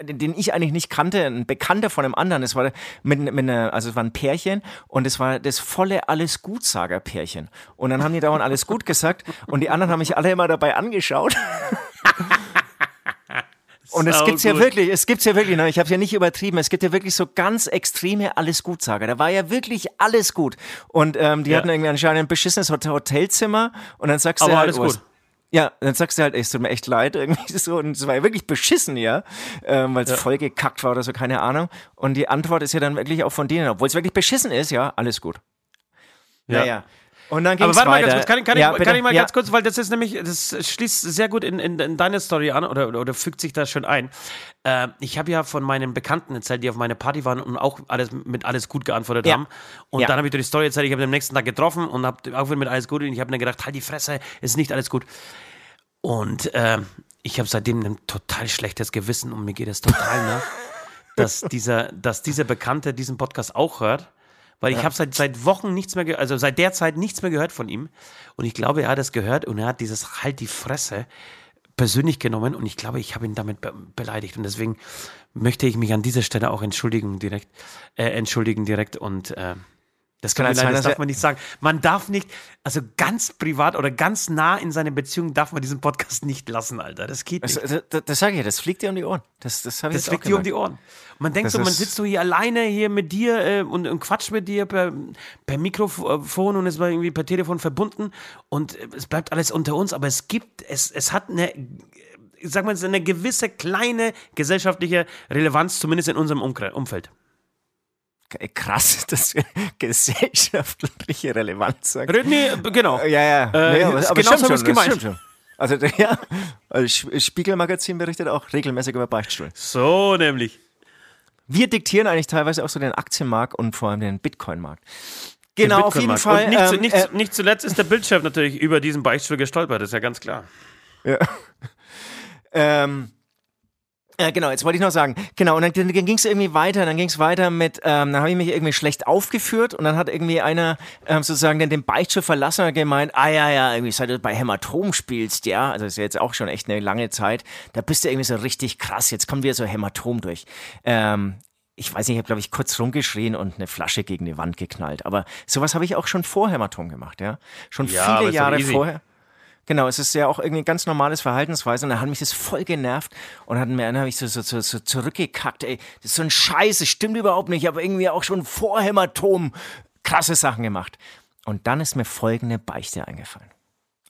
den ich eigentlich nicht kannte, ein Bekannter von einem anderen. Es war mit, mit einer, also es war ein Pärchen und es war das volle alles Gutsager Pärchen. Und dann haben die dauernd alles gut gesagt und die anderen haben mich alle immer dabei angeschaut. Und es gibt's ja wirklich, es gibt's ja wirklich, ne? ich habe es ja nicht übertrieben, es gibt ja wirklich so ganz extreme alles Gutsager. Da war ja wirklich alles gut. Und ähm, die ja. hatten irgendwie anscheinend ein beschissenes Hotelzimmer und dann sagst Aber du halt, alles gut. Ja, dann sagst du halt, es tut mir echt leid, irgendwie so. Und es war ja wirklich beschissen, ja, ähm, weil es ja. voll gekackt war oder so, keine Ahnung. Und die Antwort ist ja dann wirklich auch von denen, obwohl es wirklich beschissen ist, ja, alles gut. Ja. Naja. Und dann ging's Aber warte weiter. mal ganz kurz, kann, kann, ja, ich, kann ich mal ja. ganz kurz, weil das ist nämlich, das schließt sehr gut in, in, in deine Story an oder, oder, oder, fügt sich da schön ein. Äh, ich habe ja von meinen Bekannten erzählt, die auf meine Party waren und auch alles mit alles gut geantwortet ja. haben. Und dann habe ich dir die Story erzählt, ich habe den nächsten Tag getroffen und habe auch wieder mit alles gut und ich habe mir gedacht, halt die Fresse, ist nicht alles gut. Und äh, ich habe seitdem ein total schlechtes Gewissen und mir geht es total nach, dass dieser, dass dieser Bekannte diesen Podcast auch hört weil ich habe seit, seit Wochen nichts mehr, gehört, also seit der Zeit nichts mehr gehört von ihm. Und ich glaube, er hat es gehört und er hat dieses Halt die Fresse persönlich genommen und ich glaube, ich habe ihn damit be beleidigt und deswegen möchte ich mich an dieser Stelle auch entschuldigen direkt, äh, entschuldigen direkt und äh, das kann, kann sein, das darf man nicht sagen. Man darf nicht, also ganz privat oder ganz nah in seine Beziehung darf man diesen Podcast nicht lassen, Alter. Das geht nicht. Das, das, das sage ich, das fliegt dir um die Ohren. Das, das, das fliegt dir um die Ohren. Man denkt das so, man sitzt so hier alleine hier mit dir äh, und, und quatscht mit dir per, per Mikrofon und ist irgendwie per Telefon verbunden und äh, es bleibt alles unter uns, aber es gibt, es, es hat eine ich sag mal, eine gewisse kleine gesellschaftliche Relevanz, zumindest in unserem Umfeld krass, wir gesellschaftliche Relevanz sagen. Nee, genau. Ja, ja. Äh, nee, aber, aber genau so schon, gemeint. Schon. Also, ja, also Spiegelmagazin berichtet auch regelmäßig über Beichtstuhl. So nämlich. Wir diktieren eigentlich teilweise auch so den Aktienmarkt und vor allem den Bitcoin-Markt. Genau, Bitcoin auf jeden Fall. Und nicht, ähm, nicht, äh, nicht, zuletzt ist der Bildchef natürlich über diesen Beichtstuhl gestolpert, das ist ja ganz klar. Ja. Ähm, äh, genau, jetzt wollte ich noch sagen, genau, und dann, dann ging es irgendwie weiter, dann ging es weiter mit, ähm, dann habe ich mich irgendwie schlecht aufgeführt und dann hat irgendwie einer ähm, sozusagen den, den Beichtstuhl verlassen und gemeint, ah ja, ja, irgendwie seit du bei Hämatom spielst, ja, also das ist ja jetzt auch schon echt eine lange Zeit, da bist du irgendwie so richtig krass, jetzt kommt wieder so Hämatom durch. Ähm, ich weiß nicht, ich habe, glaube ich, kurz rumgeschrien und eine Flasche gegen die Wand geknallt. Aber sowas habe ich auch schon vor Hämatom gemacht, ja. Schon ja, viele Jahre vorher. Genau, es ist ja auch irgendwie ein ganz normales Verhaltensweise und da hat mich das voll genervt und hat mir dann habe ich so, so, so, so zurückgekackt, ey, das ist so ein Scheiß, das stimmt überhaupt nicht, aber irgendwie auch schon vor Hämatom krasse Sachen gemacht. Und dann ist mir folgende Beichte eingefallen.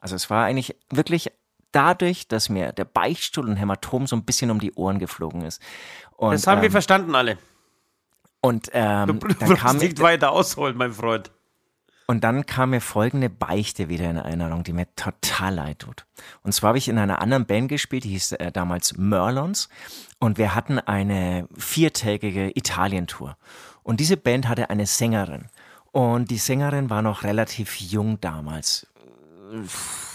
Also es war eigentlich wirklich dadurch, dass mir der Beichtstuhl und Hämatom so ein bisschen um die Ohren geflogen ist. Und, das haben ähm, wir verstanden alle. Und ähm, du, dann kam nicht weiter ausholen, mein Freund. Und dann kam mir folgende Beichte wieder in Erinnerung, die mir total leid tut. Und zwar habe ich in einer anderen Band gespielt, die hieß äh, damals Merlons. Und wir hatten eine viertägige Italien-Tour. Und diese Band hatte eine Sängerin. Und die Sängerin war noch relativ jung damals.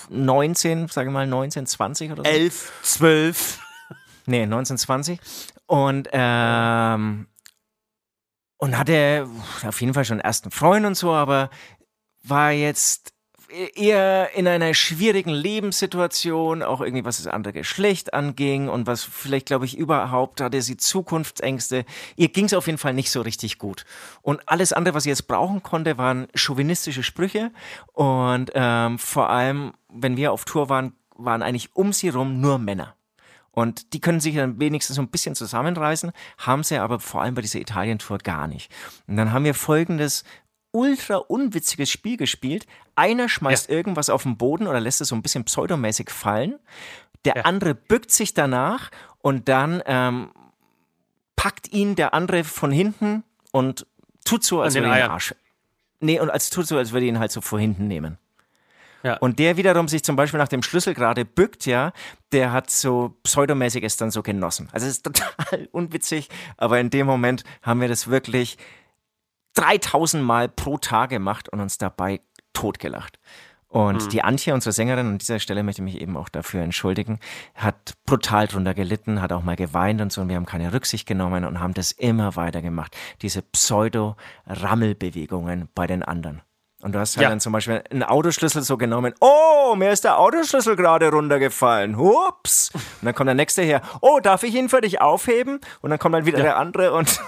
19, sage ich mal 19, 20 oder so. 11, 12. Nee, 1920. Und ähm, und hatte auf jeden Fall schon einen ersten Freund und so, aber war jetzt eher in einer schwierigen Lebenssituation, auch irgendwie was das andere Geschlecht anging und was vielleicht, glaube ich, überhaupt hatte sie Zukunftsängste. Ihr ging es auf jeden Fall nicht so richtig gut. Und alles andere, was sie jetzt brauchen konnte, waren chauvinistische Sprüche und ähm, vor allem, wenn wir auf Tour waren, waren eigentlich um sie rum nur Männer. Und die können sich dann wenigstens so ein bisschen zusammenreißen, haben sie aber vor allem bei dieser Italien-Tour gar nicht. Und dann haben wir folgendes ultra unwitziges Spiel gespielt. Einer schmeißt ja. irgendwas auf den Boden oder lässt es so ein bisschen pseudomäßig fallen. Der ja. andere bückt sich danach und dann ähm, packt ihn der andere von hinten und tut so, als würde er ihn. Arsch. Nee, und als tut so, als würde ihn halt so vor hinten nehmen. Ja. Und der wiederum sich zum Beispiel nach dem Schlüssel gerade bückt, ja, der hat so pseudomäßig es dann so genossen. Also es ist total unwitzig, aber in dem Moment haben wir das wirklich 3000 Mal pro Tag gemacht und uns dabei totgelacht. Und Mhm. die Antje, unsere Sängerin, an dieser Stelle möchte ich mich eben auch dafür entschuldigen, hat brutal drunter gelitten, hat auch mal geweint und so und wir haben keine Rücksicht genommen und haben das immer weiter gemacht. Diese Pseudo-Rammelbewegungen bei den anderen. Und du hast halt Ja. dann zum Beispiel einen Autoschlüssel so genommen. Oh, mir ist der Autoschlüssel gerade runtergefallen. Hups. Und dann kommt der nächste her. Oh, darf ich ihn für dich aufheben? Und dann kommt dann wieder der andere und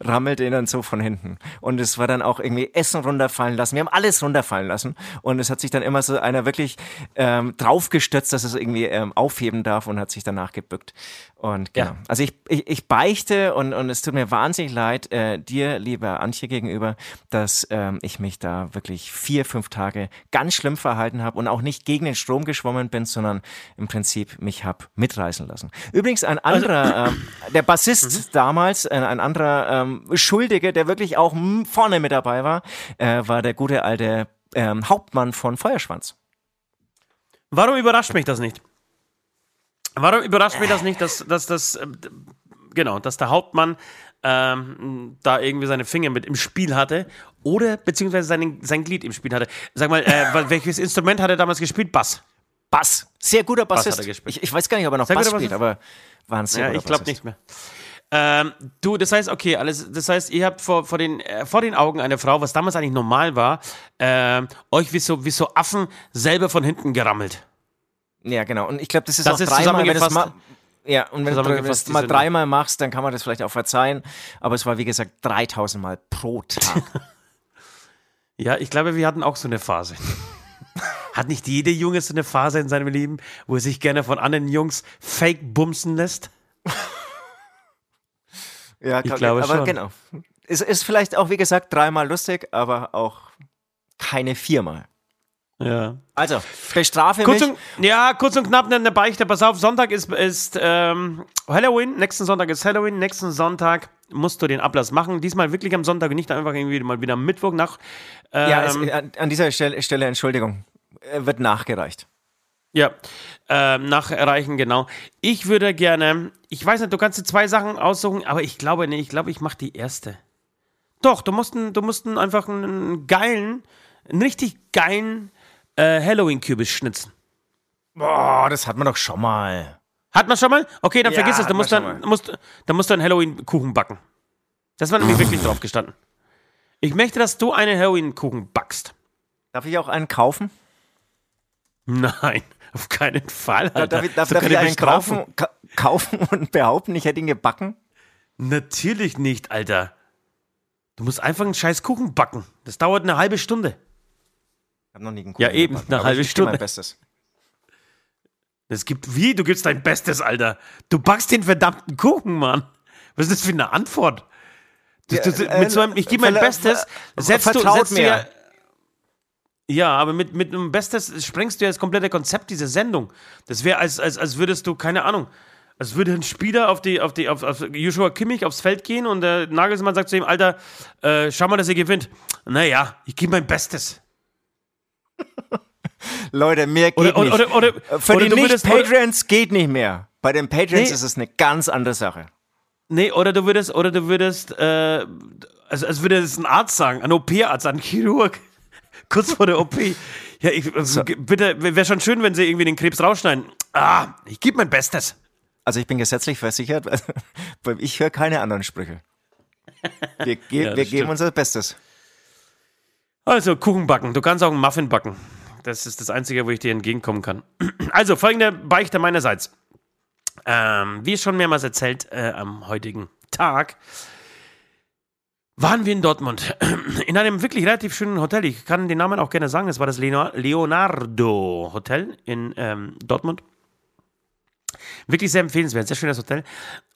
rammelt ihn dann so von hinten. Und es war dann auch irgendwie Essen runterfallen lassen. Wir haben alles runterfallen lassen. Und es hat sich dann immer so einer wirklich ähm, draufgestürzt, dass es irgendwie ähm, aufheben darf und hat sich danach gebückt. Und genau. Ja. Also ich, ich, ich beichte und, und es tut mir wahnsinnig leid, äh, dir, lieber Antje, gegenüber, dass ähm, ich mich da wirklich vier, fünf Tage ganz schlimm verhalten habe und auch nicht gegen den Strom geschwommen bin, sondern im Prinzip mich hab mitreißen lassen. Übrigens ein anderer, ähm, der Bassist damals, äh, ein anderer ähm, Schuldige, der wirklich auch vorne mit dabei war, äh, war der gute alte ähm, Hauptmann von Feuerschwanz. Warum überrascht mich das nicht? Warum überrascht mich das nicht, dass, dass das, ähm, genau, dass der Hauptmann ähm, da irgendwie seine Finger mit im Spiel hatte oder beziehungsweise seinen, sein Glied im Spiel hatte? Sag mal, äh, wel- welches Instrument hat er damals gespielt? Bass. Bass. Sehr guter Bass hat Bassist. er gespielt. ich, ich weiß gar nicht, ob er noch Sehr Bass spielt, Bassist. aber war ein sehr Ja, guter ich glaube nicht mehr. Ähm, du, das heißt, okay, alles, das heißt, ihr habt vor, vor, den, äh, vor den Augen einer Frau, was damals eigentlich normal war, ähm, euch wie so, wie so Affen selber von hinten gerammelt. Ja, genau. Und ich glaube, das ist Das auch ist dreimal, wenn mal, ja, und wenn du das mal dreimal machst, dann kann man das vielleicht auch verzeihen. Aber es war, wie gesagt, 3000 Mal pro Tag. Ja, ich glaube, wir hatten auch so eine Phase. Hat nicht jeder Junge so eine Phase in seinem Leben, wo er sich gerne von anderen Jungs fake bumsen lässt? ja, Ich glaube aber schon. genau. Es ist vielleicht auch, wie gesagt, dreimal lustig, aber auch keine viermal. Ja. Also, bestrafe Kurz mich. und, ja, kurz und knapp eine Beichte. Pass auf, Sonntag ist, ist ähm, Halloween. Nächsten Sonntag ist Halloween. Nächsten Sonntag musst du den Ablass machen. Diesmal wirklich am Sonntag und nicht einfach irgendwie mal wieder am Mittwoch nach. Ähm, ja, es, an, an dieser Stelle, Stelle Entschuldigung, äh, wird nachgereicht. Ja, ähm, nachreichen, genau. Ich würde gerne, ich weiß nicht, du kannst dir zwei Sachen aussuchen, aber ich glaube, nee, ich glaube, ich mache die erste. Doch, du musst, du musst einfach einen geilen, einen richtig geilen äh, Halloween-Kürbis schnitzen. Boah, das hat man doch schon mal. Hat man schon mal? Okay, dann Ja, vergiss es, dann man musst, dann, musst, dann musst du einen Halloween-Kuchen backen. Das war nämlich wirklich drauf gestanden. Ich möchte, dass du einen Halloween-Kuchen backst. Darf ich auch einen kaufen? Nein, auf keinen Fall. Alter. Darf ich, darf, So darf ich einen kaufen, ka kaufen und behaupten, ich hätte ihn gebacken? Natürlich nicht, Alter. Du musst einfach einen scheiß Kuchen backen. Das dauert eine halbe Stunde. Ich habe noch nie einen Ja, Kuchen eben, gebacken, eine halbe ich gebe mein Stunde. Bestes. Es gibt wie? Du gibst dein Bestes, Alter. Du backst den verdammten Kuchen, Mann. Was ist das für eine Antwort? Du, Ja, du, äh, mit so einem, ich gebe mein verla- Bestes. ver- Setzt du, vertraut setzt du mir. ja, ja, aber mit, mit einem Bestes sprengst du ja das komplette Konzept dieser Sendung. Das wäre, als, als, als würdest du, keine Ahnung, als würde ein Spieler auf, die, auf, die, auf, auf Joshua Kimmich aufs Feld gehen und der Nagelsmann sagt zu ihm, Alter, äh, schau mal, dass ihr gewinnt. Naja, ich gebe mein Bestes. Leute, mehr geht Oder, nicht. oder, oder, Für oder die Nicht-Patreons geht nicht mehr. Bei den Patreons Nee. ist es eine ganz andere Sache. Nee, oder du würdest, oder du würdest, äh, also als würde es ein Arzt sagen, ein OP-Arzt, ein Chirurg, kurz vor der OP. Ja, ich, also, ge- bitte, wäre schon schön, wenn sie irgendwie den Krebs rausschneiden. Ah, ich gebe mein Bestes. Also ich bin gesetzlich versichert, weil ich höre keine anderen Sprüche. Wir, ge Ja, wir geben unser Bestes. Also, Kuchen backen. Du kannst auch einen Muffin backen. Das ist das Einzige, wo ich dir entgegenkommen kann. Also, folgende Beichte meinerseits. Ähm, wie schon mehrmals erzählt, äh, am heutigen Tag waren wir in Dortmund. In einem wirklich relativ schönen Hotel. Ich kann den Namen auch gerne sagen. Es war das Leo- Leonardo Hotel in ähm, Dortmund. Wirklich sehr empfehlenswert, sehr schönes Hotel.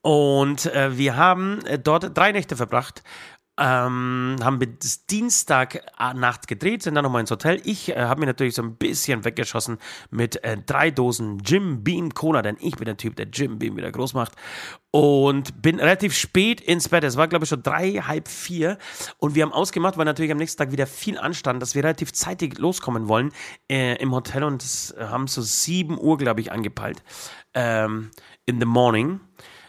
Und äh, wir haben äh, dort drei Nächte verbracht. Ähm, haben wir das Dienstagnacht gedreht, sind dann nochmal ins Hotel. Ich äh, habe mir natürlich so ein bisschen weggeschossen mit äh, drei Dosen Jim Beam Cola, denn ich bin der Typ, der Jim Beam wieder groß macht. Und bin relativ spät ins Bett. Es war, glaube ich, schon drei, halb vier. Und wir haben ausgemacht, weil natürlich am nächsten Tag wieder viel anstand, dass wir relativ zeitig loskommen wollen äh, im Hotel und das haben so sieben Uhr, glaube ich, angepeilt. Ähm, in the morning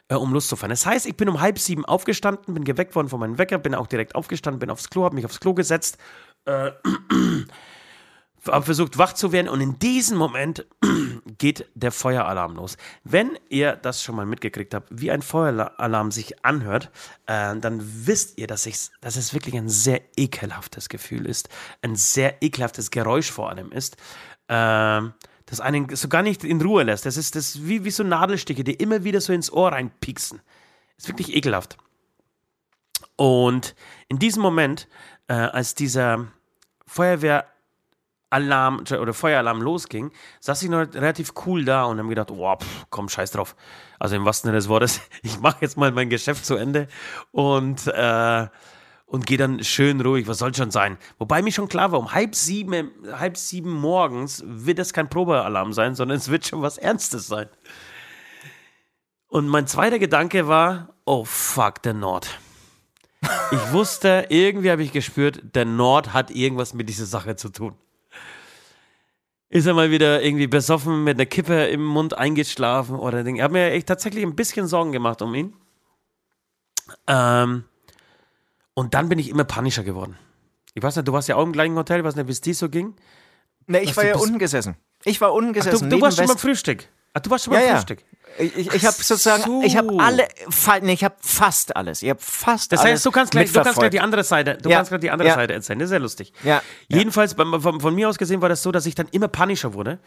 äh, um loszufahren. Das heißt, ich bin um halb sieben aufgestanden, bin geweckt worden von meinem Wecker, bin auch direkt aufgestanden, bin aufs Klo, habe mich aufs Klo gesetzt, äh, habe versucht wach zu werden und in diesem Moment geht der Feueralarm los. Wenn ihr das schon mal mitgekriegt habt, wie ein Feueralarm sich anhört, äh, dann wisst ihr, dass, dass es wirklich ein sehr ekelhaftes Gefühl ist, ein sehr ekelhaftes Geräusch vor allem ist. Äh, das einen so gar nicht in Ruhe lässt. Das ist das wie, wie so Nadelstiche, die immer wieder so ins Ohr reinpieksen. Ist wirklich ekelhaft. Und in diesem Moment, äh, als dieser Feuerwehralarm oder Feueralarm losging, saß ich noch relativ cool da und habe gedacht, oh, pff, komm, scheiß drauf. Also im wahrsten Sinne des Wortes, ich mache jetzt mal mein Geschäft zu Ende und äh, und gehe dann schön ruhig, was soll schon sein. Wobei mir schon klar war, um halb sieben, halb sieben morgens wird es kein Probealarm sein, sondern es wird schon was Ernstes sein. Und mein zweiter Gedanke war, oh fuck, der Nord. Ich wusste, irgendwie habe ich gespürt, der Nord hat irgendwas mit dieser Sache zu tun. Ist er mal wieder irgendwie besoffen mit einer Kippe im Mund eingeschlafen oder Ding. Ich habe mir echt tatsächlich ein bisschen Sorgen gemacht um ihn. Ähm, und dann bin ich immer panischer geworden. Ich weiß nicht, du warst ja auch im gleichen Hotel, ich weiß nicht, wie es dir so ging. Ne, ich Was war ja unten gesessen. Ich war unten gesessen. Ach, du, du warst schon beim Frühstück. Ach, du warst schon beim ja, Frühstück. Ja. Ich, ich habe sozusagen, so. ich habe alle, nee, ich habe fast alles. Ich habe fast Das heißt, du kannst gleich, du kannst gleich die andere Seite, du ja. kannst gleich die andere ja. Seite erzählen. Das ist sehr lustig. Ja. Jedenfalls, von, von, von, mir aus gesehen war das so, dass ich dann immer panischer wurde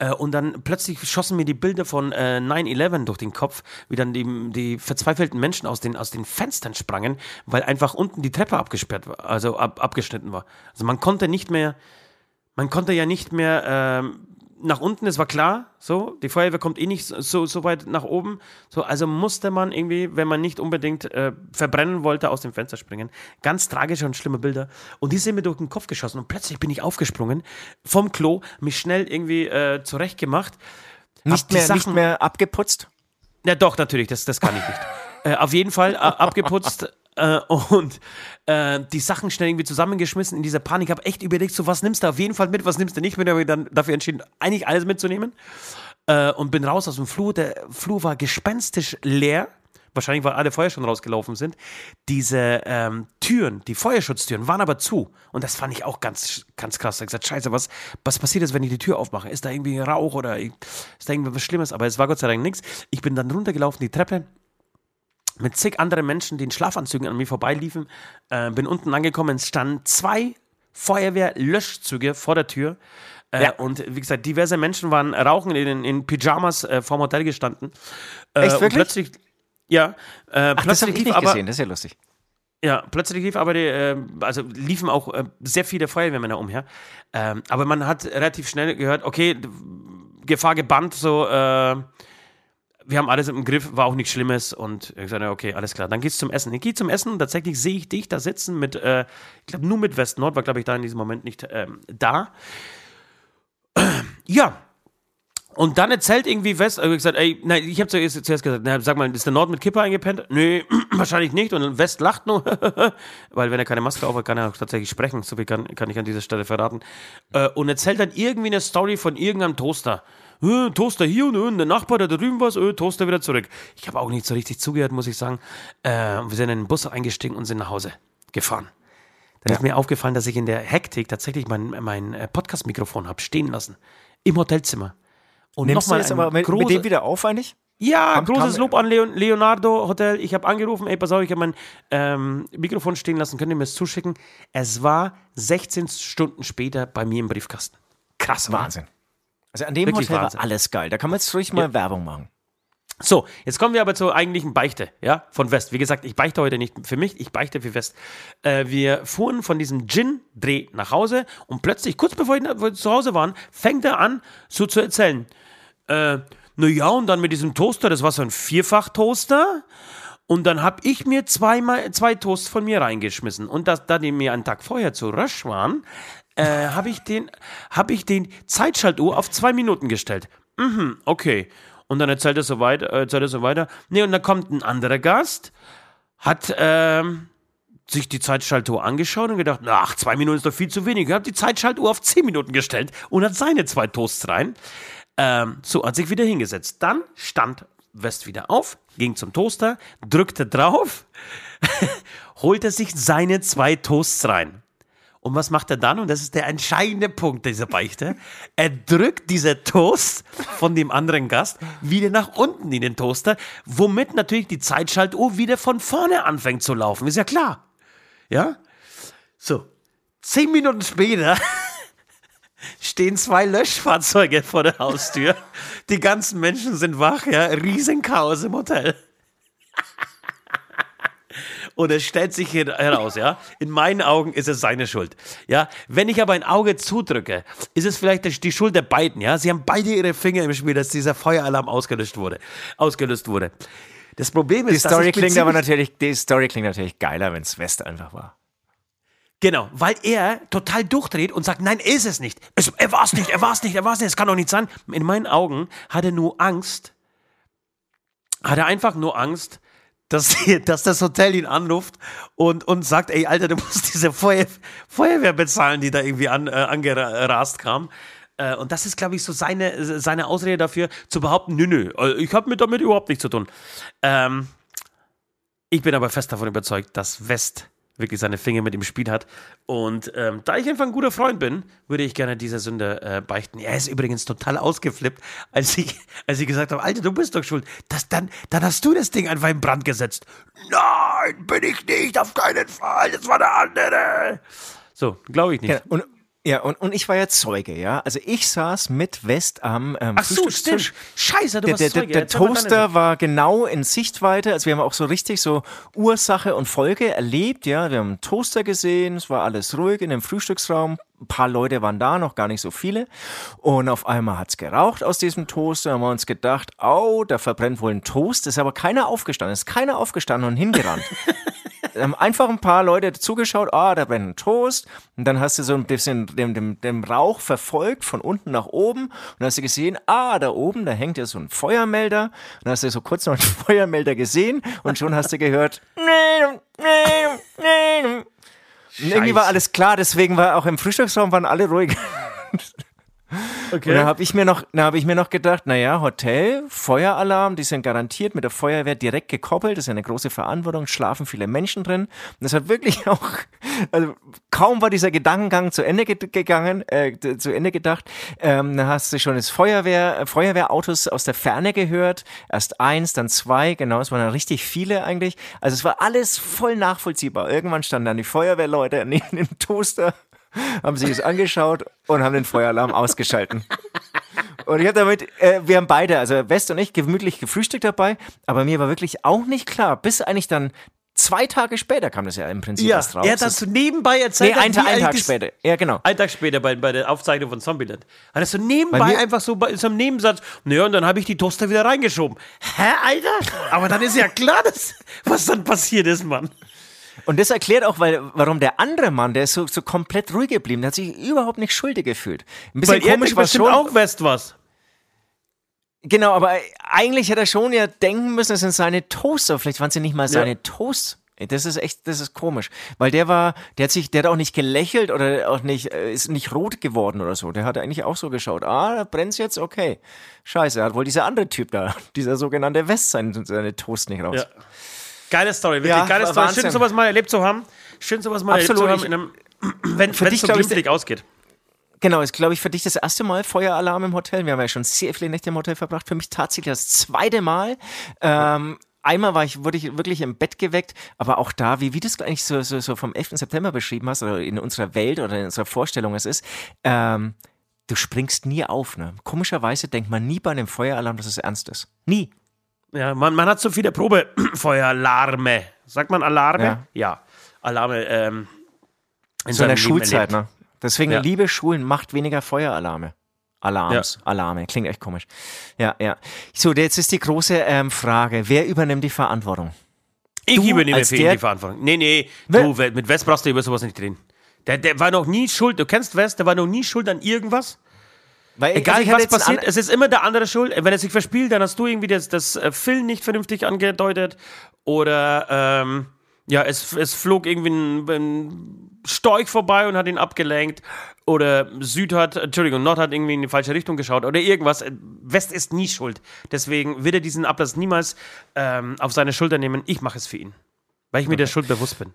äh, und dann plötzlich schossen mir die Bilder von äh, 9/11 durch den Kopf, wie dann die, die verzweifelten Menschen aus den aus den Fenstern sprangen, weil einfach unten die Treppe abgesperrt war, also ab, abgeschnitten war. Also man konnte nicht mehr, man konnte ja nicht mehr ähm, nach unten, es war klar, so, die Feuerwehr kommt eh nicht so, so weit nach oben. So, also musste man irgendwie, wenn man nicht unbedingt äh, verbrennen wollte, aus dem Fenster springen. Ganz tragische und schlimme Bilder. Und die sind mir durch den Kopf geschossen und plötzlich bin ich aufgesprungen vom Klo, mich schnell irgendwie äh, zurechtgemacht. Nicht mehr, Sachen, nicht mehr abgeputzt? Ja, doch, natürlich, das, das kann ich nicht. äh, auf jeden Fall äh, abgeputzt. Äh, und äh, die Sachen schnell irgendwie zusammengeschmissen in dieser Panik. Habe echt überlegt, so was nimmst du auf jeden Fall mit, was nimmst du nicht mit. Habe dann dafür entschieden, eigentlich alles mitzunehmen. Äh, und bin raus aus dem Flur. Der Flur war gespenstisch leer. Wahrscheinlich, weil alle Feuer schon rausgelaufen sind. Diese ähm, Türen, die Feuerschutztüren, waren aber zu. Und das fand ich auch ganz, ganz krass. Ich habe gesagt, scheiße, was, was passiert jetzt, wenn ich die Tür aufmache? Ist da irgendwie Rauch oder ist da irgendwas Schlimmes? Aber es war Gott sei Dank nichts. Ich bin dann runtergelaufen, die Treppe mit zig anderen Menschen, die in Schlafanzügen an mir vorbeiliefen. Äh, bin unten angekommen, es standen zwei Feuerwehrlöschzüge vor der Tür. Äh, ja. Und wie gesagt, diverse Menschen waren rauchen in, in Pyjamas äh, vorm Hotel gestanden. Äh, Echt, wirklich? plötzlich, ja, äh, Ach, plötzlich das ich nicht aber, gesehen, das ist ja lustig. Ja, plötzlich lief aber die, äh, also liefen auch äh, sehr viele Feuerwehrmänner umher. Ähm, aber man hat relativ schnell gehört, okay, Gefahr gebannt, so äh, wir haben alles im Griff, war auch nichts Schlimmes und ich sagte, okay, alles klar, dann geht's zum Essen. Ich gehe zum Essen und tatsächlich sehe ich dich da sitzen mit, äh, ich glaube nur mit West-Nord, war glaube ich da in diesem Moment nicht ähm, da. Ja, und dann erzählt irgendwie West, also ich gesagt, ey, nein, ich habe zuerst, zuerst gesagt, na, sag mal, ist der Nord mit Kipper eingepennt? Nee, wahrscheinlich nicht. Und West lacht nur, weil wenn er keine Maske aufhat, kann er auch tatsächlich sprechen. So viel kann, kann ich an dieser Stelle verraten. Äh, und erzählt dann irgendwie eine Story von irgendeinem Toaster äh, Toaster hier und, äh, der Nachbar, der da drüben war, äh, Toaster wieder zurück. Ich habe auch nicht so richtig zugehört, muss ich sagen. Äh, wir sind in den Bus eingestiegen und sind nach Hause gefahren. Dann ja. ist mir aufgefallen, dass ich in der Hektik tatsächlich mein, mein Podcast-Mikrofon habe stehen lassen. Im Hotelzimmer. Und Nimmst nochmal du jetzt aber mit, mit dem wieder auf eigentlich? Ja, kam, großes Lob an Leon, Leonardo Hotel. Ich habe angerufen, ey, pass auf, ich habe mein ähm, Mikrofon stehen lassen, könnt ihr mir das zuschicken? Es war 16 Stunden später bei mir im Briefkasten. Krass, Wahnsinn. Also an dem Wirklich Hotel Wahnsinn. war alles geil. Da kann man jetzt ruhig mal ja. Werbung machen. So, jetzt kommen wir aber zur eigentlichen Beichte, ja, von West. Wie gesagt, ich beichte heute nicht für mich, ich beichte für West. Äh, wir fuhren von diesem Gin-Dreh nach Hause und plötzlich, kurz bevor wir zu Hause waren, fängt er an, so zu erzählen. Äh, naja, und dann mit diesem Toaster, das war so ein Vierfach-Toaster. Und dann habe ich mir zweimal, zwei Toast von mir reingeschmissen. Und das, da die mir einen Tag vorher zu rösch waren, äh, habe ich, den, hab ich den Zeitschaltuhr auf zwei Minuten gestellt. Mhm, okay. Und dann erzählt er so weiter, äh, erzählt er so weiter. Nee, und dann kommt ein anderer Gast, hat ähm, sich die Zeitschaltuhr angeschaut und gedacht, ach, zwei Minuten ist doch viel zu wenig. Er hat die Zeitschaltuhr auf zehn Minuten gestellt und hat seine zwei Toasts rein. Ähm, so, hat sich wieder hingesetzt. Dann stand West wieder auf, ging zum Toaster, drückte drauf, holte sich seine zwei Toasts rein. Und was macht er dann? Und das ist der entscheidende Punkt dieser Beichte. Er drückt diese Toast von dem anderen Gast wieder nach unten in den Toaster, womit natürlich die Zeitschaltuhr wieder von vorne anfängt zu laufen. Ist ja klar. Ja? So. Zehn Minuten später stehen zwei Löschfahrzeuge vor der Haustür. Die ganzen Menschen sind wach, ja. Riesenchaos im Hotel. Und es stellt sich heraus, ja. In meinen Augen ist es seine Schuld. Ja. Wenn ich aber ein Auge zudrücke, ist es vielleicht die Schuld der beiden, ja. Sie haben beide ihre Finger im Spiel, dass dieser Feueralarm ausgelöst wurde. Ausgelöst wurde. Das Problem ist, die Story klingt aber natürlich, die Story klingt natürlich geiler, wenn es West einfach war. Genau, weil er total durchdreht und sagt, nein, ist es nicht. Es, er war es nicht, er war es nicht, er war es nicht, es kann doch nicht sein. In meinen Augen hat er nur Angst, hat er einfach nur Angst, dass, dass das Hotel ihn anruft und, und sagt, ey, Alter, du musst diese Feuer, Feuerwehr bezahlen, die da irgendwie an, äh, angerast kam. Äh, und das ist, glaube ich, so seine, seine Ausrede dafür, zu behaupten, nö, nö, äh, ich habe mit damit überhaupt nichts zu tun. Ähm, ich bin aber fest davon überzeugt, dass West wirklich seine Finger mit im Spiel hat. Und ähm, da ich einfach ein guter Freund bin, würde ich gerne dieser Sünde äh, beichten. Er ist übrigens total ausgeflippt, als ich, als ich gesagt habe, Alter, du bist doch schuld. Das, dann, dann hast du das Ding einfach in Brand gesetzt. Nein, bin ich nicht, auf keinen Fall. Das war der andere. So, glaube ich nicht. Ja, und, ja, und, und ich war ja Zeuge, ja. Also ich saß mit West am ähm, Ach so, stimmt. Scheiße, du der, warst der, Zeuge. Der, der Toaster war genau in Sichtweite. Also wir haben auch so richtig so Ursache und Folge erlebt, ja. Wir haben einen Toaster gesehen, es war alles ruhig in dem Frühstücksraum. Ein paar Leute waren da, noch gar nicht so viele. Und auf einmal hat's geraucht aus diesem Toaster. Da haben wir uns gedacht, oh, da verbrennt wohl ein Toast. Ist aber keiner aufgestanden. Ist keiner aufgestanden und hingerannt. haben einfach ein paar Leute zugeschaut, ah, da brennt ein Toast. Und dann hast du so ein bisschen den, den, den Rauch verfolgt von unten nach oben. Und dann hast du gesehen, ah, da oben, da hängt ja so ein Feuermelder. Und dann hast du so kurz noch einen Feuermelder gesehen und schon hast du gehört, und irgendwie war alles klar, deswegen war auch im Frühstücksraum waren alle ruhig. Okay. Und da habe ich mir noch, da habe ich mir noch gedacht, naja, Hotel, Feueralarm, die sind garantiert mit der Feuerwehr direkt gekoppelt. Das ist eine große Verantwortung, schlafen viele Menschen drin. Und das hat wirklich auch, also kaum war dieser Gedankengang zu Ende gegangen, äh, zu Ende gedacht, ähm, da hast du schon das Feuerwehr, Feuerwehrautos aus der Ferne gehört. Erst eins, dann zwei, genau, es waren dann richtig viele eigentlich. Also es war alles voll nachvollziehbar. Irgendwann standen dann die Feuerwehrleute neben dem Toaster haben sich das angeschaut und haben den Feueralarm ausgeschalten. Und ich habe damit, äh, wir haben beide, also West und ich, gemütlich gefrühstückt dabei, aber mir war wirklich auch nicht klar, bis eigentlich dann zwei Tage später kam das ja im Prinzip ja, erst raus. Er hat das so nebenbei erzählt. Nee, ein, ein Tag später. Ja, genau. Ein Tag später bei, bei der Aufzeichnung von Zombieland. Hat er so nebenbei einfach so bei so einem Nebensatz, naja, und dann habe ich die Toaster wieder reingeschoben. Hä, Alter? Aber dann ist ja klar, dass, was dann passiert ist, Mann. Und das erklärt auch, weil, warum der andere Mann, der ist so, so komplett ruhig geblieben, der hat sich überhaupt nicht schuldig gefühlt. Ein bisschen weil komisch war schon. auch West was. Genau, aber eigentlich hätte er schon ja denken müssen, es sind seine Toaster. Vielleicht waren sie nicht mal seine ja. Toasts. Das ist echt, das ist komisch, weil der war, der hat sich, der hat auch nicht gelächelt oder auch nicht, äh, ist nicht rot geworden oder so. Der hat eigentlich auch so geschaut. Ah, da brennt's jetzt, okay. Scheiße, hat wohl dieser andere Typ da, dieser sogenannte West seine, seine Toast nicht raus. Ja. Geile Story, wirklich ja, geile Story. Wahnsinn. Schön, sowas mal erlebt zu haben. Schön, sowas mal Absolut. erlebt zu haben, einem, wenn es so glimpflich ausgeht. Genau, ist, glaube ich, für dich das erste Mal Feueralarm im Hotel. Wir haben ja schon sehr viele Nächte im Hotel verbracht. Für mich tatsächlich das zweite Mal. Ähm, einmal war ich, wurde ich wirklich im Bett geweckt, aber auch da, wie, wie du es eigentlich so, so, so vom 11. September beschrieben hast, oder in unserer Welt oder in unserer Vorstellung es ist, ähm, du springst nie auf. Ne? Komischerweise denkt man nie bei einem Feueralarm, dass es ernst ist. Nie. Ja, man, man hat so viele Probefeueralarme. Sagt man Alarme? Ja. ja. Alarme. Ähm, in so in der Schulzeit, ne? Deswegen, ja. liebe Schulen, macht weniger Feueralarme. Alarms, ja. Alarme. Klingt echt komisch. Ja, ja. So, jetzt ist die große ähm, Frage: Wer übernimmt die Verantwortung? Ich Du übernehme für ihn die Verantwortung. Nee, nee, du, mit West brauchst du über sowas nicht reden. Der, der war noch nie schuld, du kennst West, der war noch nie schuld an irgendwas. Weil, Egal also was passiert, es ist immer der andere schuld. Wenn er sich verspielt, dann hast du irgendwie das, das äh, Film nicht vernünftig angedeutet. Oder ähm, ja, es, es flog irgendwie ein, ein Storch vorbei und hat ihn abgelenkt. Oder Süd hat, Entschuldigung, Nord hat irgendwie in die falsche Richtung geschaut. Oder irgendwas. West ist nie schuld. Deswegen wird er diesen Ablass niemals ähm, auf seine Schulter nehmen. Ich mache es für ihn. Weil ich mir der Schuld bewusst bin.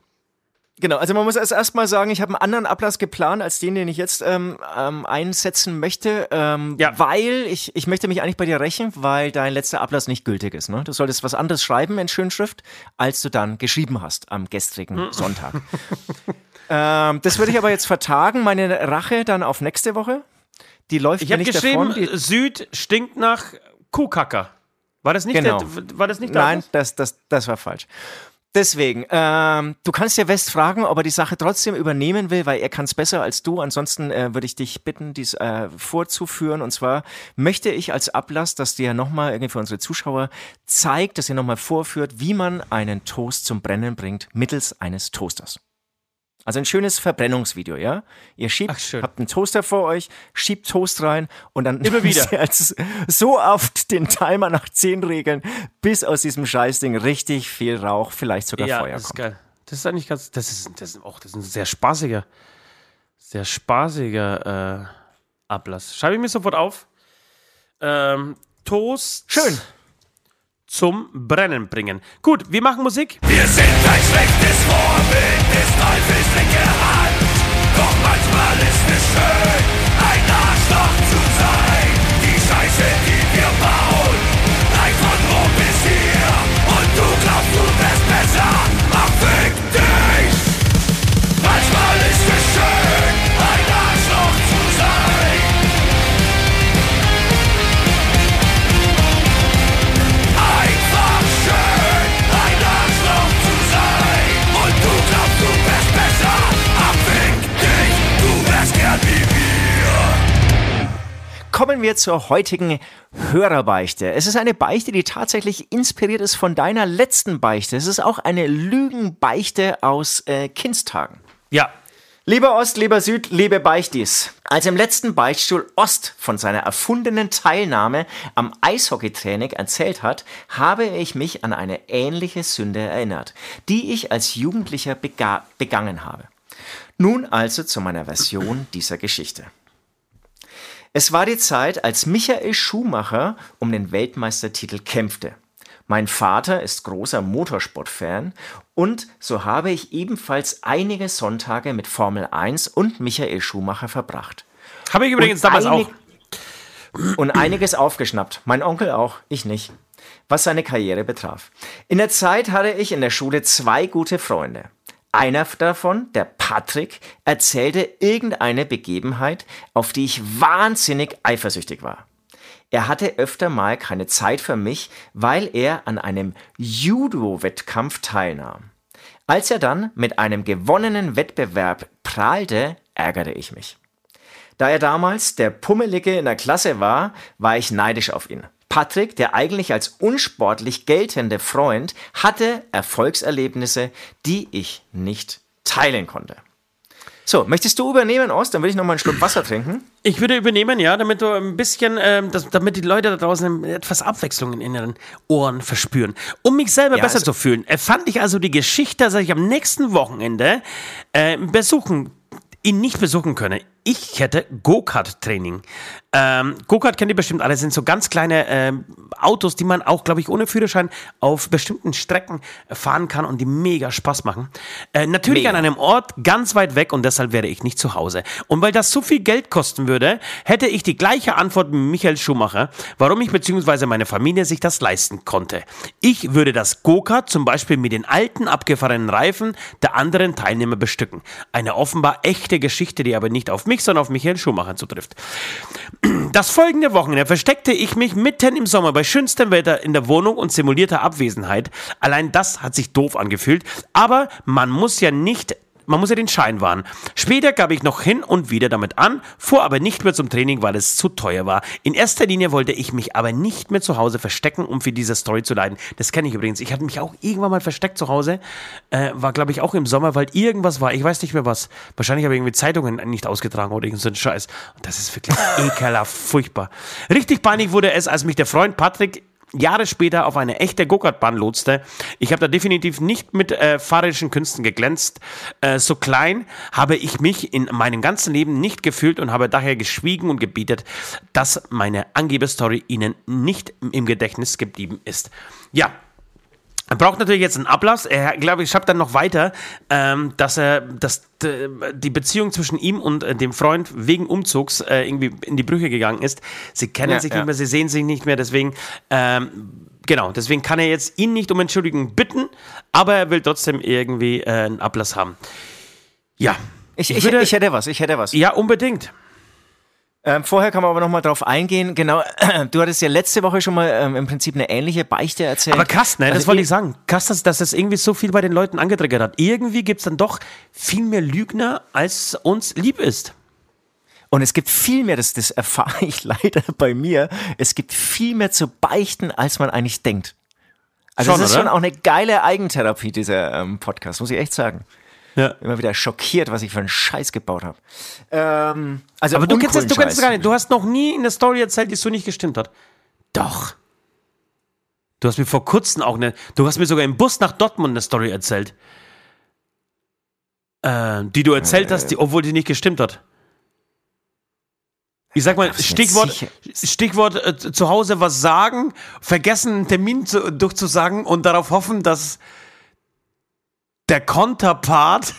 Genau, also man muss erst erstmal sagen, ich habe einen anderen Ablass geplant als den, den ich jetzt ähm, ähm, einsetzen möchte, ähm, Ja. weil ich, ich möchte mich eigentlich bei dir rächen, weil dein letzter Ablass nicht gültig ist. Ne? Du solltest was anderes schreiben in Schönschrift, als du dann geschrieben hast am gestrigen Hm. Sonntag. ähm, das würde ich aber jetzt vertagen, meine Rache dann auf nächste Woche. Die läuft Ich habe nicht geschrieben, davon. Süd stinkt nach Kuhkacker. War das nicht Genau. der, war das nicht der Nein, Ablass? das, das, das war falsch. Deswegen, ähm, du kannst ja West fragen, ob er die Sache trotzdem übernehmen will, weil er kann es besser als du. Ansonsten äh, würde ich dich bitten, dies äh, vorzuführen. Und zwar möchte ich als Ablass, dass dir nochmal irgendwie für unsere Zuschauer zeigt, dass ihr nochmal vorführt, wie man einen Toast zum Brennen bringt mittels eines Toasters. Also ein schönes Verbrennungsvideo, ja? Ihr schiebt, Ach, schön. habt einen Toaster vor euch, schiebt Toast rein und dann Immer wieder. so oft den Timer nach 10 regeln, bis aus diesem Scheißding richtig viel Rauch, vielleicht sogar Ja, Feuer das ist geil. Das ist eigentlich ganz, das ist, das ist auch, das ist ein sehr spaßiger, sehr spaßiger äh, Ablass. Schreibe ich mir sofort auf. Ähm, Toast. Schön. Zum Brennen bringen. Gut, wir machen Musik. Wir sind ein schlechtes Vorbild des Teufels linke Hand. Doch manchmal ist es schön, Kommen wir zur heutigen Hörerbeichte. Es ist eine Beichte, die tatsächlich inspiriert ist von deiner letzten Beichte. Es ist auch eine Lügenbeichte aus äh, Kindstagen. Ja. Lieber Ost, lieber Süd, liebe Beichtis. Als im letzten Beichtstuhl Ost von seiner erfundenen Teilnahme am Eishockeytraining erzählt hat, habe ich mich an eine ähnliche Sünde erinnert, die ich als Jugendlicher bega begangen habe. Nun also zu meiner Version dieser Geschichte. Es war die Zeit, als Michael Schumacher um den Weltmeistertitel kämpfte. Mein Vater ist großer Motorsportfan und so habe ich ebenfalls einige Sonntage mit Formel 1 und Michael Schumacher verbracht. Habe ich übrigens Und damals auch. Und einiges aufgeschnappt. Mein Onkel auch, ich nicht. Was seine Karriere betraf. In der Zeit hatte ich in der Schule zwei gute Freunde. Einer davon, der Patrick, erzählte irgendeine Begebenheit, auf die ich wahnsinnig eifersüchtig war. Er hatte öfter mal keine Zeit für mich, weil er an einem Judo-Wettkampf teilnahm. Als er dann mit einem gewonnenen Wettbewerb prahlte, ärgerte ich mich. Da er damals der Pummelige in der Klasse war, war ich neidisch auf ihn. Patrick, der eigentlich als unsportlich geltende Freund, hatte Erfolgserlebnisse, die ich nicht teilen konnte. So, möchtest du übernehmen, Ost? Dann würde ich noch mal einen Schluck Wasser trinken. Ich würde übernehmen, ja, damit du ein bisschen, ähm, das, damit die Leute da draußen etwas Abwechslung in ihren Ohren verspüren. Um mich selber Ja, besser also- zu fühlen, äh, fand ich also die Geschichte, dass ich am nächsten Wochenende äh, besuchen, ihn nicht besuchen könne. Ich hätte Go-Kart-Training. Ähm, Go-Kart kennt ihr bestimmt alle, sind so ganz kleine ähm, Autos, die man auch, glaube ich, ohne Führerschein auf bestimmten Strecken fahren kann und die mega Spaß machen. Äh, natürlich Mega. an einem Ort ganz weit weg und deshalb wäre ich nicht zu Hause. Und weil das so viel Geld kosten würde, hätte ich die gleiche Antwort wie Michael Schumacher, warum ich bzw. meine Familie sich das leisten konnte. Ich würde das Go-Kart zum Beispiel mit den alten abgefahrenen Reifen der anderen Teilnehmer bestücken. Eine offenbar echte Geschichte, die aber nicht auf mich, sondern auf Michael Schumacher zutrifft. Das folgende Wochenende versteckte ich mich mitten im Sommer bei schönstem Wetter in der Wohnung und simulierter Abwesenheit. Allein das hat sich doof angefühlt, aber man muss ja nicht man muss ja den Schein wahren. Später gab ich noch hin und wieder damit an, fuhr aber nicht mehr zum Training, weil es zu teuer war. In erster Linie wollte ich mich aber nicht mehr zu Hause verstecken, um für diese Story zu leiden. Das kenne ich übrigens. Ich hatte mich auch irgendwann mal versteckt zu Hause. Äh, war, glaube ich, auch im Sommer, weil irgendwas war. Ich weiß nicht mehr was. Wahrscheinlich habe ich irgendwie Zeitungen nicht ausgetragen oder irgend so ein Scheiß. Und das ist wirklich ekelhaft, furchtbar. Richtig peinlich wurde es, als mich der Freund Patrick Jahre später auf eine echte Go-Kart-Bahn lotste. Ich habe da definitiv nicht mit äh, fahrerischen Künsten geglänzt. Äh, so klein habe ich mich in meinem ganzen Leben nicht gefühlt und habe daher geschwiegen und gebietet, dass meine Angeberstory Ihnen nicht im Gedächtnis geblieben ist. Ja, er braucht natürlich jetzt einen Ablass. Er, glaube ich, schreibt dann noch weiter, ähm, dass er, dass die Beziehung zwischen ihm und äh, dem Freund wegen Umzugs äh, irgendwie in die Brüche gegangen ist. Sie kennen ja, sich ja. nicht mehr, sie sehen sich nicht mehr, deswegen, ähm, genau, deswegen kann er jetzt ihn nicht um Entschuldigung bitten, aber er will trotzdem irgendwie äh, einen Ablass haben. Ja. Ich, ich, ich, würde, ich hätte was, ich hätte was. Ja, unbedingt. Ähm, vorher kann man aber noch mal drauf eingehen. Genau, du hattest ja letzte Woche schon mal ähm, im Prinzip eine ähnliche Beichte erzählt. Aber krass, ne? Also das wollte ich sagen. Krass, dass, dass das irgendwie so viel bei den Leuten angetriggert hat. Irgendwie gibt es dann doch viel mehr Lügner, als uns lieb ist. Und es gibt viel mehr, das, das erfahre ich leider bei mir, es gibt viel mehr zu beichten, als man eigentlich denkt. Also schon, das ist oder? schon auch eine geile Eigentherapie, dieser ähm, Podcast, muss ich echt sagen. Ja. Immer wieder schockiert, was ich für einen Scheiß gebaut habe. Ähm, also Aber du kennst, das, du kennst es gar nicht. Du hast noch nie in der Story erzählt, die so nicht gestimmt hat. Doch. Du hast mir vor kurzem auch eine. Du hast mir sogar im Bus nach Dortmund eine Story erzählt. Äh, die du erzählt äh, hast, die, obwohl die nicht gestimmt hat. Ich sag mal, Stichwort, Stichwort äh, zu Hause was sagen, vergessen einen Termin zu, durchzusagen und darauf hoffen, dass der Konterpart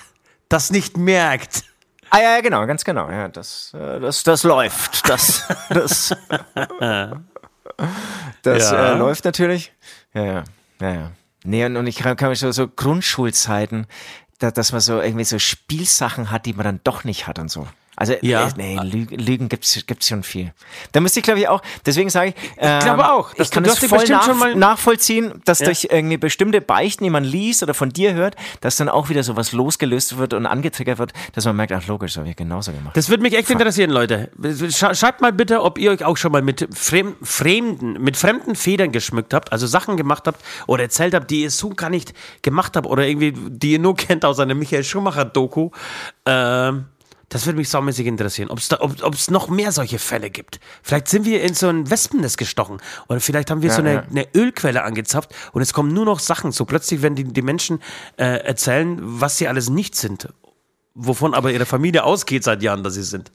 das nicht merkt. Ah ja, genau, ganz genau. Ja, das, äh, das, das läuft. Das, das, das ja. äh, läuft natürlich. Ja, ja, ja, ja. Nee, und, und ich kann, kann mich so, so Grundschulzeiten, da, dass man so irgendwie so Spielsachen hat, die man dann doch nicht hat und so. Also ja. Äh, nee, Lügen, Lügen gibt's gibt's schon viel. Da müsste ich glaube ich auch, deswegen sage ich, ähm, ich glaube auch, ich kann das voll nach, nachvollziehen, dass ja. durch irgendwie bestimmte Beichten, die man liest oder von dir hört, dass dann auch wieder sowas losgelöst wird und angetriggert wird, dass man merkt, ach logisch, habe ich genauso gemacht. Das würde mich echt Fuck. interessieren, Leute. Schreibt mal bitte, ob ihr euch auch schon mal mit fremden, mit fremden Federn geschmückt habt, also Sachen gemacht habt oder erzählt habt, die ihr so gar nicht gemacht habt oder irgendwie, die ihr nur kennt aus einer Michael Schumacher Doku. Ähm, das würde mich saumäßig interessieren, ob's da, ob es noch mehr solche Fälle gibt. Vielleicht sind wir in so ein Wespennest gestochen oder vielleicht haben wir ja, so eine, ja. eine, Ölquelle angezapft und es kommen nur noch Sachen. So plötzlich werden die, die Menschen äh, erzählen, was sie alles nicht sind, wovon aber ihre Familie ausgeht seit Jahren, dass sie sind.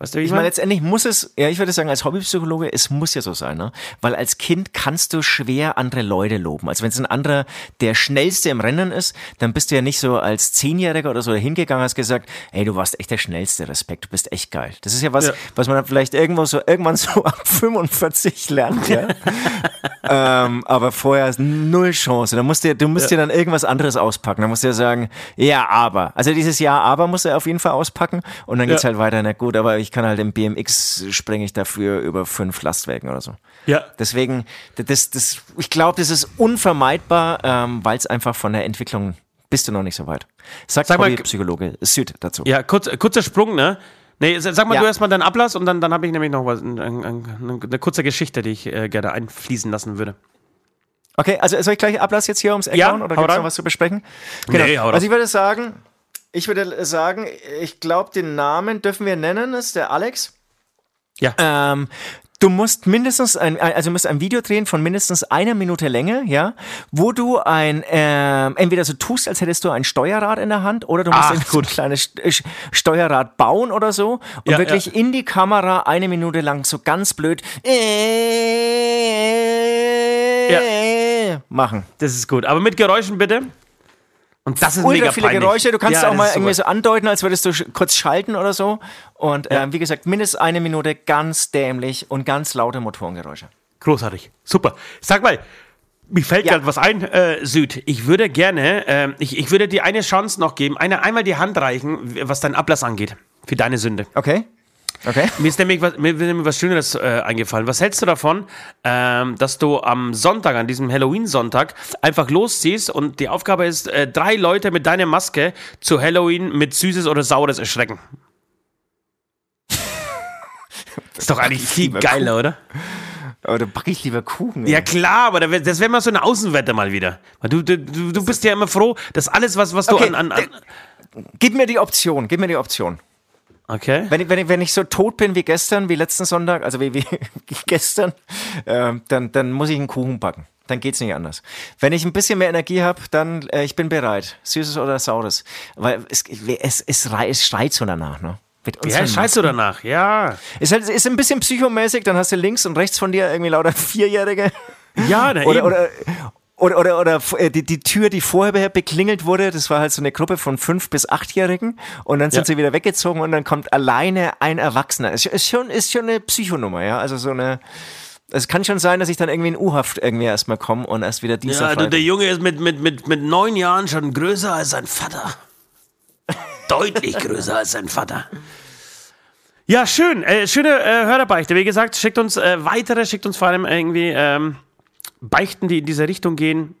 Weißt du, ich, ich meine, letztendlich muss es, ja, ich würde sagen, als Hobbypsychologe, es muss ja so sein, ne? Weil als Kind kannst du schwer andere Leute loben. Also wenn es ein anderer der schnellste im Rennen ist, dann bist du ja nicht so als Zehnjähriger oder so hingegangen, hast gesagt, hey, du warst echt der schnellste, Respekt, du bist echt geil. Das ist ja was, ja. was man vielleicht irgendwo so, irgendwann so ab 45 lernt, ja. ähm, aber vorher ist null Chance. Da musst du, du musst ja. dir dann irgendwas anderes auspacken. Da musst du ja sagen, ja, aber. Also dieses Ja, aber musst du auf jeden Fall auspacken und dann geht's ja. halt weiter, na gut, aber ich ich kann halt im BMX sprenge ich dafür über fünf Lastwagen oder so. Ja. Deswegen, das, das, ich glaube, das ist unvermeidbar, ähm, weil es einfach von der Entwicklung bist du noch nicht so weit. Sagt sag mal, Psychologe Süd dazu. Ja, kurz, kurzer Sprung, ne? Nee, sag mal ja. du erstmal deinen Ablass und dann, dann habe ich nämlich noch was, eine, eine, eine kurze Geschichte, die ich äh, gerne einfließen lassen würde. Okay, also soll ich gleich Ablass jetzt hier ums Eck ja, hauen oder gibt es noch was zu besprechen? Genau. Nee, also ich würde sagen, ich würde sagen, ich glaube, den Namen dürfen wir nennen, ist der Alex. Ja. Ähm, Du musst mindestens ein, also musst ein Video drehen von mindestens einer Minute Länge, ja, wo du ein, ähm, entweder so tust, als hättest du ein Steuerrad in der Hand, oder du musst Ach, ein kleines Steuerrad bauen oder so und ja, wirklich ja. in die Kamera eine Minute lang so ganz blöd äh, ja. machen. Das ist gut. Aber mit Geräuschen bitte. Und das ist ultra mega viele peinlich. Geräusche. Du kannst ja, auch mal irgendwie so andeuten, als würdest du kurz schalten oder so. Und ja. äh, wie gesagt, mindestens eine Minute ganz dämlich und ganz laute Motorengeräusche. Großartig. Super. Sag mal, mir fällt ja. gerade was ein, äh, Süd. Ich würde gerne, äh, ich, ich würde dir eine Chance noch geben, eine, einmal die Hand reichen, was deinen Ablass angeht. Für deine Sünde. Okay. Okay. Mir ist nämlich was, mir ist nämlich was Schöneres äh, eingefallen. Was hältst du davon, ähm, dass du am Sonntag, an diesem Halloween-Sonntag, einfach losziehst und die Aufgabe ist, äh, drei Leute mit deiner Maske zu Halloween mit Süßes oder Saures erschrecken? ist doch eigentlich viel geiler, oder? Aber da backe ich lieber Kuchen. Ja ey. klar, aber das wäre mal so eine Außenwette mal wieder. Du, du, du, du bist ja immer froh, dass alles, was, was du Okay, an, an, an Gib mir die Option, gib mir die Option. Okay. Wenn ich, wenn, ich, wenn ich so tot bin wie gestern, wie letzten Sonntag, also wie, wie, gestern, ähm, dann, dann muss ich einen Kuchen backen. Dann geht's nicht anders. Wenn ich ein bisschen mehr Energie habe, dann äh, ich bin bereit. Süßes oder Saures. Weil es, es, es, es schreit so danach, ne? Ja, scheißt du danach, ja. Ist, halt, ist ein bisschen psychomäßig, dann hast du links und rechts von dir irgendwie lauter Vierjährige. Ja, na, Oder, eben. oder, oder, oder, oder äh, die, die Tür, die vorher beklingelt wurde, das war halt so eine Gruppe von fünf bis achtjährigen und dann sind Ja. sie wieder weggezogen und dann kommt alleine ein Erwachsener. Ist, ist, schon, ist schon eine Psychonummer, ja. Also so eine. Es kann schon sein, dass ich dann irgendwie in U-Haft irgendwie erstmal komme und erst wieder Dienstag. Ja, du, Freitag- der Junge ist mit, mit, mit, mit neun Jahren schon größer als sein Vater. Deutlich größer als sein Vater. Ja, schön. Äh, schöne äh, Hörerbeichte. Wie gesagt, schickt uns äh, weitere, schickt uns vor allem irgendwie ähm, Beichten, die in diese Richtung gehen,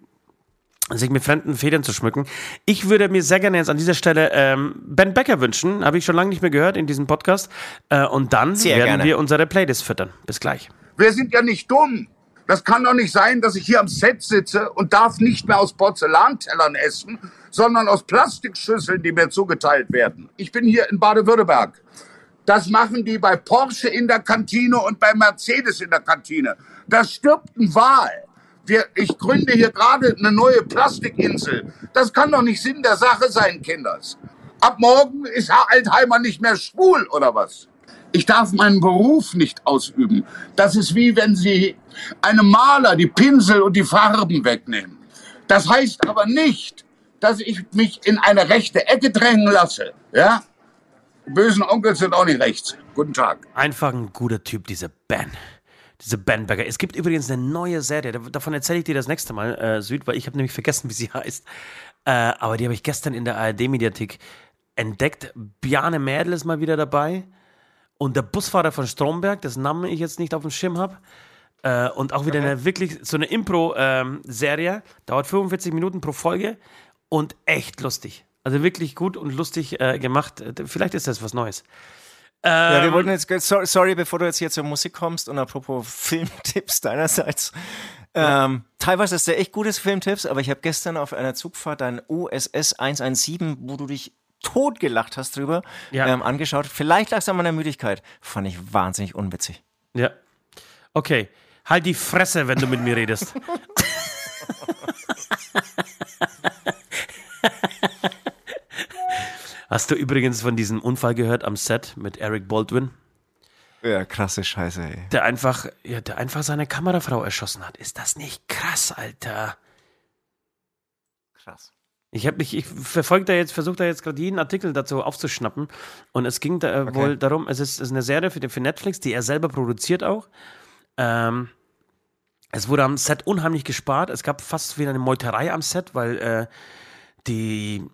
sich mit fremden Federn zu schmücken. Ich würde mir sehr gerne jetzt an dieser Stelle ähm, Ben Becker wünschen. Habe ich schon lange nicht mehr gehört in diesem Podcast. Äh, und dann Sehr werden gerne. wir unsere Playlist füttern. Bis gleich. Wir sind ja nicht dumm. Das kann doch nicht sein, dass ich hier am Set sitze und darf nicht mehr aus Porzellantellern essen, sondern aus Plastikschüsseln, die mir zugeteilt werden. Ich bin hier in Baden-Württemberg. Das machen die bei Porsche in der Kantine und bei Mercedes in der Kantine. Da stirbt ein Wal. Wir, ich gründe hier gerade eine neue Plastikinsel. Das kann doch nicht Sinn der Sache sein, Kinders. Ab morgen ist Herr Altheimer nicht mehr schwul, oder was? Ich darf meinen Beruf nicht ausüben. Das ist wie wenn Sie einem Maler die Pinsel und die Farben wegnehmen. Das heißt aber nicht, dass ich mich in eine rechte Ecke drängen lasse. Ja? Die bösen Onkels sind auch nicht rechts. Guten Tag. Einfach ein guter Typ, dieser Ben. Diese Ben Becker. Es gibt übrigens eine neue Serie, da- davon erzähle ich dir das nächste Mal, äh, Süd, weil ich habe nämlich vergessen, wie sie heißt. Äh, aber die habe ich gestern in der ARD-Mediathek entdeckt. Bjarne Mädel ist mal wieder dabei. Und der Busfahrer von Stromberg, dessen Namen ich jetzt nicht auf dem Schirm habe. Äh, und auch wieder eine wirklich so eine Impro-Serie. Dauert 45 Minuten pro Folge und echt lustig. Also wirklich gut und lustig äh, gemacht. Äh, Vielleicht ist das was Neues. Ja, Ähm, wir wollten jetzt, so- sorry, bevor du jetzt hier zur Musik kommst und apropos Filmtipps deinerseits. Ähm, teilweise ist der echt gutes Filmtipps, aber ich habe gestern auf einer Zugfahrt dein OSS 117, wo du dich totgelacht hast drüber, Ja. ähm, angeschaut. Vielleicht lag es an meiner Müdigkeit. Fand ich wahnsinnig unwitzig. Ja. Okay. Halt die Fresse, wenn du mit mir redest. Hast du übrigens von diesem Unfall gehört am Set mit Eric Baldwin, Ja, krasse Scheiße, ey. der einfach, ja, der einfach seine Kamerafrau erschossen hat? Ist das nicht krass, Alter? Krass. Ich habe mich, ich verfolge da jetzt, versuche da jetzt gerade jeden Artikel dazu aufzuschnappen. Und es ging da äh, wohl darum, es ist, ist eine Serie für, für Netflix, die er selber produziert auch. Ähm, es wurde am Set unheimlich gespart. Es gab fast wieder eine Meuterei am Set, weil äh, die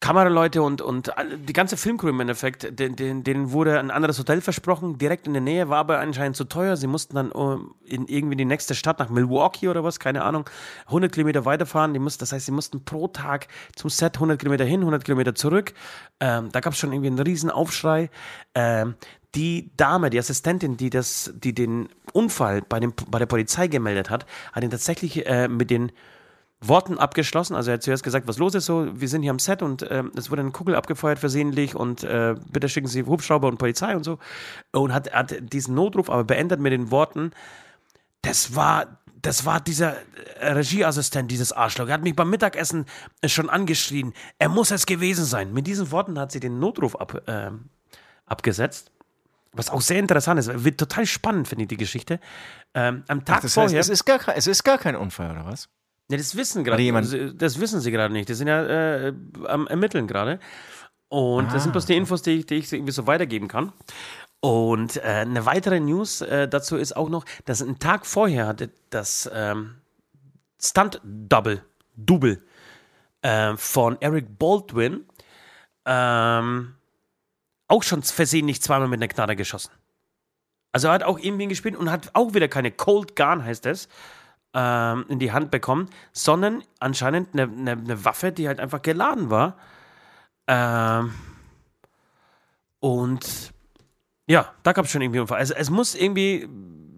Kameraleute und, und die ganze Filmcrew im Endeffekt, den, den, denen wurde ein anderes Hotel versprochen, direkt in der Nähe, war aber anscheinend zu teuer. Sie mussten dann um, in irgendwie die nächste Stadt, nach Milwaukee oder was, keine Ahnung, 100 Kilometer weiterfahren. Die mussten, das heißt, sie mussten pro Tag zum Set 100 Kilometer hin, 100 Kilometer zurück. Ähm, da gab es schon irgendwie einen riesen Aufschrei. Ähm, die Dame, die Assistentin, die, das, die den Unfall bei, dem, bei der Polizei gemeldet hat, hat ihn tatsächlich äh, mit den Worten abgeschlossen. Also er hat zuerst gesagt, was los ist so, wir sind hier am Set und ähm, es wurde eine Kugel abgefeuert versehentlich und äh, bitte schicken Sie Hubschrauber und Polizei und so. Und hat, hat diesen Notruf aber beendet mit den Worten, das war, das war dieser äh, Regieassistent, dieses Arschloch. Er hat mich beim Mittagessen äh, schon angeschrien. Er muss es gewesen sein. Mit diesen Worten hat sie den Notruf ab, ähm, abgesetzt. Was auch sehr interessant ist. Wird total spannend, finde ich, die Geschichte. Ähm, am Tag Das heißt, vorher. es ist, gar es ist gar kein Unfall, oder was? Ja, das wissen gerade. Das wissen sie gerade nicht. Die sind ja äh, am Ermitteln gerade. Und das sind bloß die Infos, die ich, die ich irgendwie so weitergeben kann. Und äh, eine weitere News äh, dazu ist auch noch, dass ein Tag vorher hatte das ähm, Stunt-Double, Double äh, von Eric Baldwin ähm, auch schon versehentlich zweimal mit einer Knarre geschossen. Also er hat auch irgendwie gespielt und hat auch wieder keine Cold Gun, heißt es, ähm, in die Hand bekommen, sondern anscheinend eine, eine, eine Waffe, die halt einfach geladen war. Ähm, und ja, da gab es schon irgendwie Unfall. Also es muss irgendwie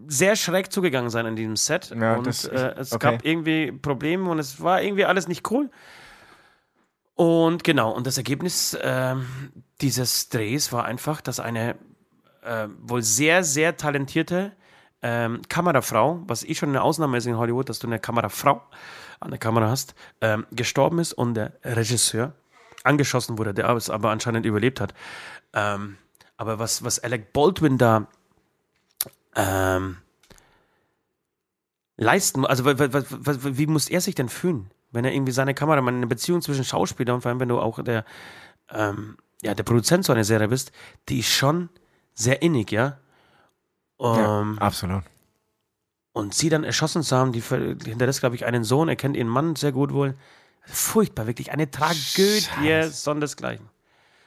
sehr schräg zugegangen sein in diesem Set. Ja, und das- äh, es okay. gab irgendwie Probleme und es war irgendwie alles nicht cool. Und genau, und das Ergebnis ähm, dieses Drehs war einfach, dass eine äh, wohl sehr, sehr talentierte ähm, Kamerafrau, was eh schon eine Ausnahme ist in Hollywood, dass du eine Kamerafrau an der Kamera hast, ähm, gestorben ist und der Regisseur angeschossen wurde, der es aber anscheinend überlebt hat. Ähm, aber was, was Alec Baldwin da ähm, leisten, also wie muss er sich denn fühlen, wenn er irgendwie seine Kamera, eine Beziehung zwischen Schauspieler und vor allem, wenn du auch der, ähm, ja, der Produzent so einer Serie bist, die ist schon sehr innig, ja. Ja, Ähm, absolut. und sie dann erschossen zu haben, die hinterlässt, glaube ich, einen Sohn, er kennt ihren Mann sehr gut wohl. Furchtbar, wirklich eine Tragödie Scheiße. sondersgleichen.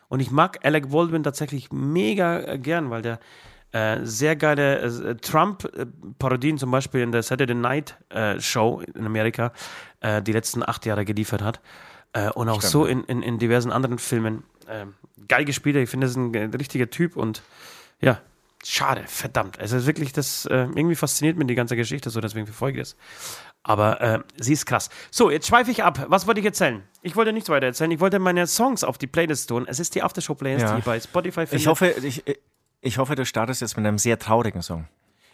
Und ich mag Alec Baldwin tatsächlich mega äh, gern, weil der äh, sehr geile äh, Trump-Parodien zum Beispiel in der Saturday Night äh, Show in Amerika äh, die letzten acht Jahre geliefert hat. Äh, und auch Stimmt. so in, in, in diversen anderen Filmen. Geil gespielt, ich finde, das ist ein äh, richtiger Typ und ja, schade, verdammt. Es ist wirklich, das äh, irgendwie fasziniert mich die ganze Geschichte so, deswegen verfolge ich es. Aber äh, sie ist krass. So, jetzt schweife ich ab. Was wollte ich erzählen? Ich wollte nichts weiter erzählen. Ich wollte meine Songs auf die Playlist tun. Es ist die Aftershow-Playlist, Ja. die bei Spotify findet. Ich hoffe, ich, ich hoffe, du startest jetzt mit einem sehr traurigen Song.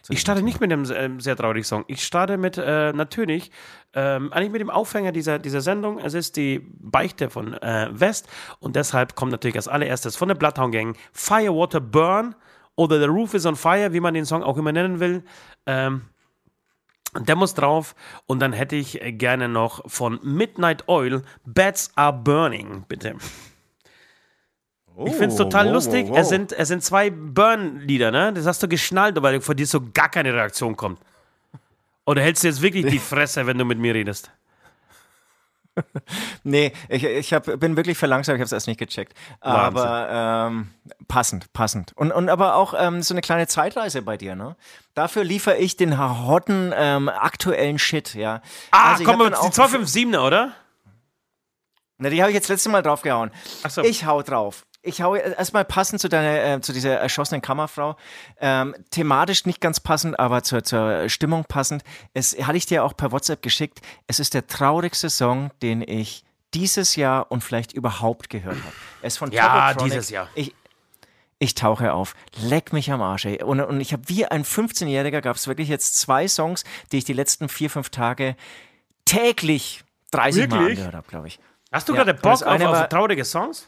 Ich starte nicht mit einem ähm, sehr traurigen Song. Ich starte mit, äh, natürlich, ähm, eigentlich mit dem Aufhänger dieser, dieser Sendung. Es ist die Beichte von äh, West und deshalb kommt natürlich als allererstes von der Bloodhound Gang Firewater Burn oder The Roof is on Fire, wie man den Song auch immer nennen will. Ähm, der muss drauf und dann hätte ich gerne noch von Midnight Oil Bats Are Burning, bitte. Ich finde es total wow, lustig. wow, wow. Es, sind, es sind zwei Burn-Lieder, ne? Das hast du geschnallt, weil vor dir so gar keine Reaktion kommt. Oder hältst du jetzt wirklich die Fresse, wenn du mit mir redest? Nee, ich, ich hab, bin wirklich verlangsamt, ich habe es erst nicht gecheckt. Aber ähm, passend, passend. Und, und aber auch ähm, so eine kleine Zeitreise bei dir, ne? Dafür liefere ich den hotten ähm, aktuellen Shit, ja. Ah, Also komm, die dann auch- 257er, oder? Na, die habe ich jetzt letzte Mal draufgehauen. So. Ich hau drauf. Ich hau erstmal passend zu deiner, äh, zu dieser erschossenen Kammerfrau. Ähm, thematisch nicht ganz passend, aber zur, zur Stimmung passend. Es hatte ich dir auch per WhatsApp geschickt. Es ist der traurigste Song, den ich dieses Jahr und vielleicht überhaupt gehört habe. Er ist von Ja, dieses Jahr. Ich, ich tauche auf. Leck mich am Arsch, ey. Und, und ich habe wie ein 15-Jähriger gab es wirklich jetzt zwei Songs, die ich die letzten vier, fünf Tage täglich 30 Mal Wirklich? angehört habe, glaube ich. Hast du Ja, gerade Bock auf, auf traurige Songs?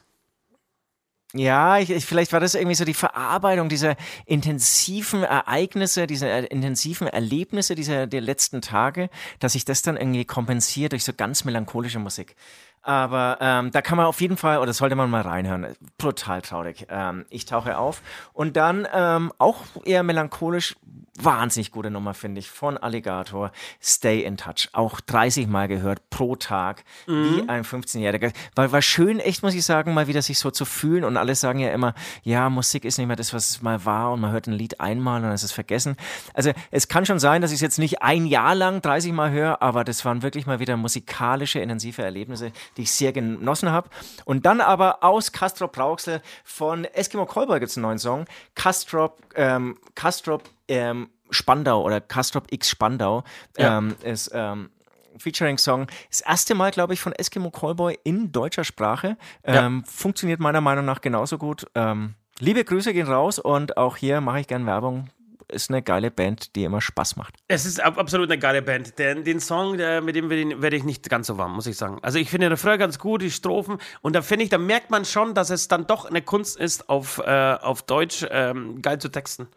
Ja, ich, ich, vielleicht war das irgendwie so die Verarbeitung dieser intensiven Ereignisse, dieser äh, intensiven Erlebnisse dieser der letzten Tage, dass sich das dann irgendwie kompensiert durch so ganz melancholische Musik. Aber ähm, da kann man auf jeden Fall, oder sollte man mal reinhören. Brutal traurig. Ähm, ich tauche auf. Und dann ähm, auch eher melancholisch, wahnsinnig gute Nummer, finde ich, von Alligator. Stay in Touch. Auch 30 Mal gehört pro Tag, wie ein 15-Jähriger. Weil war schön, echt, muss ich sagen, mal wieder sich so zu fühlen. Und alle sagen ja immer, ja, Musik ist nicht mehr das, was es mal war. Und man hört ein Lied einmal und dann ist es vergessen. Also es kann schon sein, dass ich es jetzt nicht ein Jahr lang 30 Mal höre, aber das waren wirklich mal wieder musikalische, intensive Erlebnisse, die ich sehr genossen habe. Und dann aber aus Castrop Rauxel von Eskimo Callboy gibt es einen neuen Song. Castrop, ähm, Castrop ähm, Spandau oder Castrop X Spandau Ja. ähm, ist ähm, Featuring-Song. Das erste Mal, glaube ich, von Eskimo Callboy in deutscher Sprache. Ähm, Funktioniert meiner Meinung nach genauso gut. Ähm, liebe Grüße gehen raus und auch hier mache ich gern Werbung. Ist eine geile Band, die immer Spaß macht. Es ist ab- absolut eine geile Band. Den, den Song, der, mit dem werde ich- werde ich nicht ganz so warm, muss ich sagen. Also ich finde den Refrain ganz gut, die Strophen. Und da finde ich, da merkt man schon, dass es dann doch eine Kunst ist, auf, äh, auf Deutsch ähm, geil zu texten.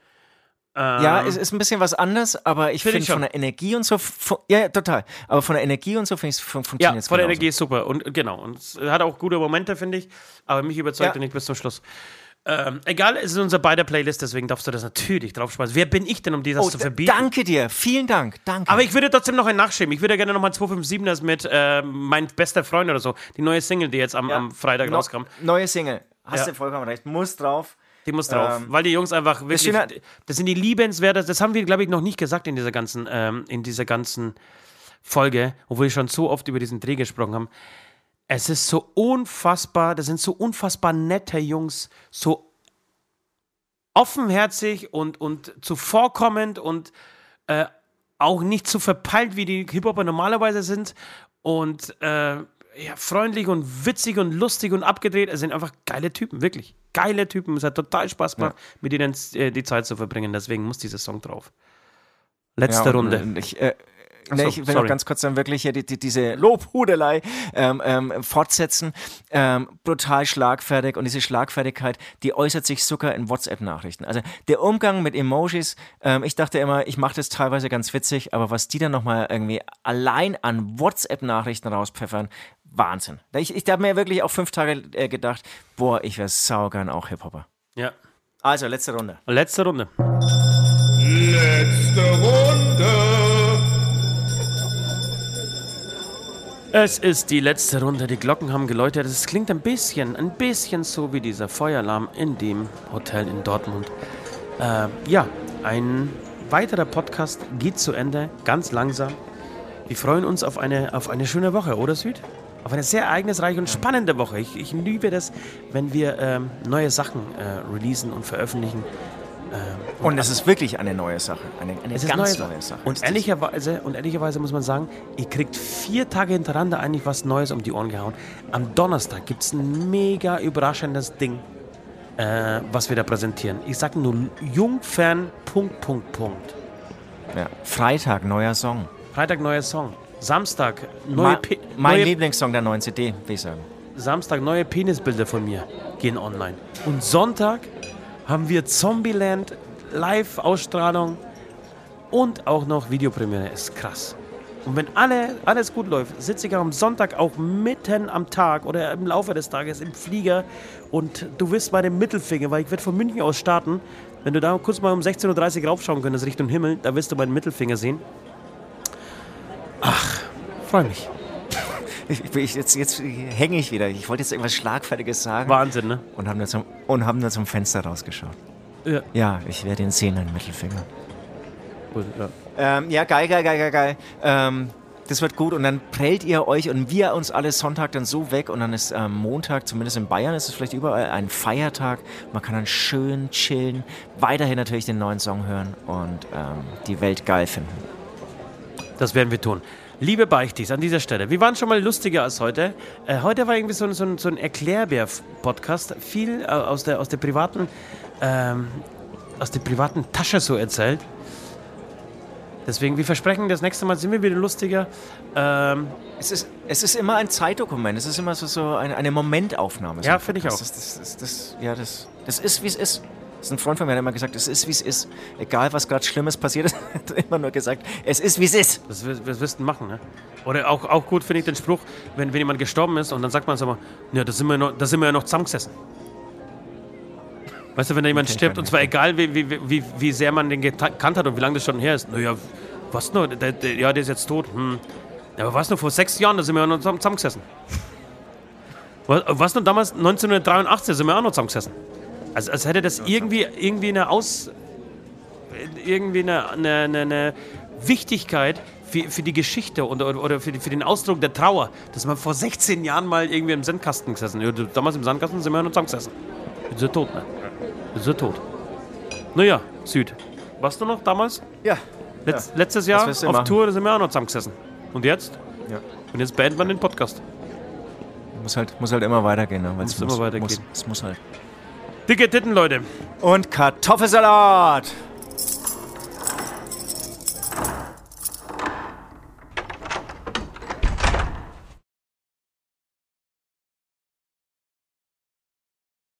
Ja, es ist ein bisschen was anderes, aber ich Find finde schon. von der Energie und so, fu- ja, ja, total. Aber von der Energie und so finde ich es fun Ja, funktioniert von der Energie ist super. Und genau. Und es hat auch gute Momente, finde ich. Aber mich überzeugt Ja. er nicht bis zum Schluss. Ähm, egal, es ist unser beider Playlist, deswegen darfst du das natürlich draufschmeißen. Wer bin ich denn, um dir das Oh, zu verbieten? danke dir, vielen Dank, danke. Aber ich würde trotzdem noch einen nachschieben. Ich würde gerne nochmal 257ers mit äh, Mein bester Freund oder so. Die neue Single, die jetzt am, am Freitag No- rauskam. Neue Single. Hast Ja. du vollkommen recht. Muss drauf. Die muss drauf, Ähm, weil die Jungs einfach wirklich, das, halt- sind die liebenswert, das haben wir, glaube ich, noch nicht gesagt in dieser ganzen, ähm, in dieser ganzen Folge, obwohl wir schon so oft über diesen Dreh gesprochen haben. Es ist so unfassbar, das sind so unfassbar nette Jungs, so offenherzig und, und zuvorkommend und äh, auch nicht so verpeilt, wie die Hip-Hopper normalerweise sind und äh, ja, freundlich und witzig und lustig und abgedreht. Es sind einfach geile Typen, wirklich. Geile Typen. Es hat total Spaß gemacht, mit ihnen äh, die Zeit zu verbringen. Deswegen muss dieser Song drauf. Letzte Ja, und, Runde. und Ich, äh, so, ne, ich will sorry. noch ganz kurz dann wirklich hier die, die, diese Lobhudelei ähm, ähm, fortsetzen. Ähm, brutal schlagfertig und diese Schlagfertigkeit, die äußert sich sogar in WhatsApp-Nachrichten. Also der Umgang mit Emojis, ähm, ich dachte immer, ich mache das teilweise ganz witzig, aber was die dann nochmal irgendwie allein an WhatsApp-Nachrichten rauspfeffern, Wahnsinn. Ich, ich habe mir wirklich auch fünf Tage äh, gedacht, boah, ich wäre saugern auch Hip-Hopper. ja. Also, letzte Runde. Letzte Runde. Letzte Runde. Es ist die letzte Runde. Die Glocken haben geläutet. Es klingt ein bisschen, ein bisschen so wie dieser Feueralarm in dem Hotel in Dortmund. Äh, ja, ein weiterer Podcast geht zu Ende, ganz langsam. Wir freuen uns auf eine, auf eine schöne Woche, oder Süd? Auf eine sehr ereignisreiche und spannende Woche. Ich, ich liebe das, wenn wir ähm, neue Sachen äh, releasen und veröffentlichen. Und es ist wirklich eine neue Sache. Eine, eine ganz neue, neue Sache. Und ehrlicherweise, und ehrlicherweise muss man sagen, ihr kriegt vier Tage hintereinander eigentlich was Neues um die Ohren gehauen. Am Donnerstag gibt es ein mega überraschendes Ding, äh, was wir da präsentieren. Ich sag nur Jungfern, Punkt, Punkt, Punkt. Ja. Freitag, neuer Song. Freitag neuer Song. Samstag neue, Ma Pe mein neue, Lieblingssong der neuen CD, will ich sagen. Samstag neue Penisbilder von mir gehen online. Und Sonntag haben wir Zombieland Live-Ausstrahlung und auch noch Videopremiere. Ist krass. Und wenn alle, alles gut läuft, sitze ich am Sonntag auch mitten am Tag oder im Laufe des Tages im Flieger und du wirst bei dem Mittelfinger, weil ich werde von München aus starten, wenn du da kurz mal um 16.30 Uhr raufschauen könntest Richtung Himmel, da wirst du meinen Mittelfinger sehen. Freue mich. Ich, jetzt jetzt hänge ich wieder. Ich wollte jetzt irgendwas Schlagfertiges sagen Wahnsinn, ne? und habe nur, zum- und hab nur zum Fenster rausgeschaut. Ja. Ja, ich werde ihn sehen, einen Mittelfinger. Ja. Ähm, ja, geil, geil, geil, geil, geil. Ähm, das wird gut und dann prellt ihr euch und wir uns alle Sonntag dann so weg und dann ist ähm, Montag, zumindest in Bayern ist es vielleicht überall ein Feiertag. Man kann dann schön chillen, weiterhin natürlich den neuen Song hören und ähm, die Welt geil finden. Das werden wir tun. Liebe Beichtis, an dieser Stelle, wir waren schon mal lustiger als heute. Äh, heute war irgendwie so, ein- so, so ein Erklärbär-Podcast, viel äh, aus, der, aus, der privaten, ähm, aus der privaten Tasche so erzählt. Deswegen, wir versprechen, das nächste Mal sind wir wieder lustiger. Ähm, Es ist, es ist immer ein Zeitdokument, es ist immer so, so eine, eine Momentaufnahme. so Ja, finde ich auch. Das, das, das, ja, das, das ist, wie es ist. Ist ein Freund von mir, der hat immer gesagt, es ist, wie es ist. Egal, was gerade Schlimmes passiert ist, hat er immer nur gesagt, es ist, wie es ist. das, wir- das wirst du machen, ne? Oder auch, auch gut finde ich den Spruch, wenn, wenn jemand gestorben ist und dann sagt man so mal, ja, da sind wir, noch, da sind wir ja noch zusammengesessen. Weißt du, wenn da jemand stirbt, und zwar egal, wie, wie, wie, wie sehr man den gekannt hat und wie lange das schon her ist. Naja, was nur? Der, der, ja, der ist jetzt tot. Hm. Ja, aber was nur vor sechs Jahren, da sind wir ja noch zusammen- zusammengesessen. Was, was nur damals, 1983, sind wir auch noch zusammengesessen. Also, als hätte das irgendwie, irgendwie eine Aus. irgendwie eine, eine, eine, Wichtigkeit für, für die Geschichte und, oder, für, für den Ausdruck der Trauer, dass man vor 16 Jahren mal irgendwie im Sandkasten gesessen ja, Damals im Sandkasten sind wir ja noch zusammengesessen. Jetzt ist er tot, ne? Jetzt ist er tot. Naja, Süd. Warst du noch damals? Ja. Letz, Letztes Jahr auf machen. Tour sind wir auch noch zusammengesessen. Und jetzt? Ja. Und jetzt beenden wir den Podcast. Muss halt, muss halt immer weitergehen. Ne? Weil's Muss immer weitergehen. Muss, es muss halt. Dicke Titten, Leute. Und Kartoffelsalat.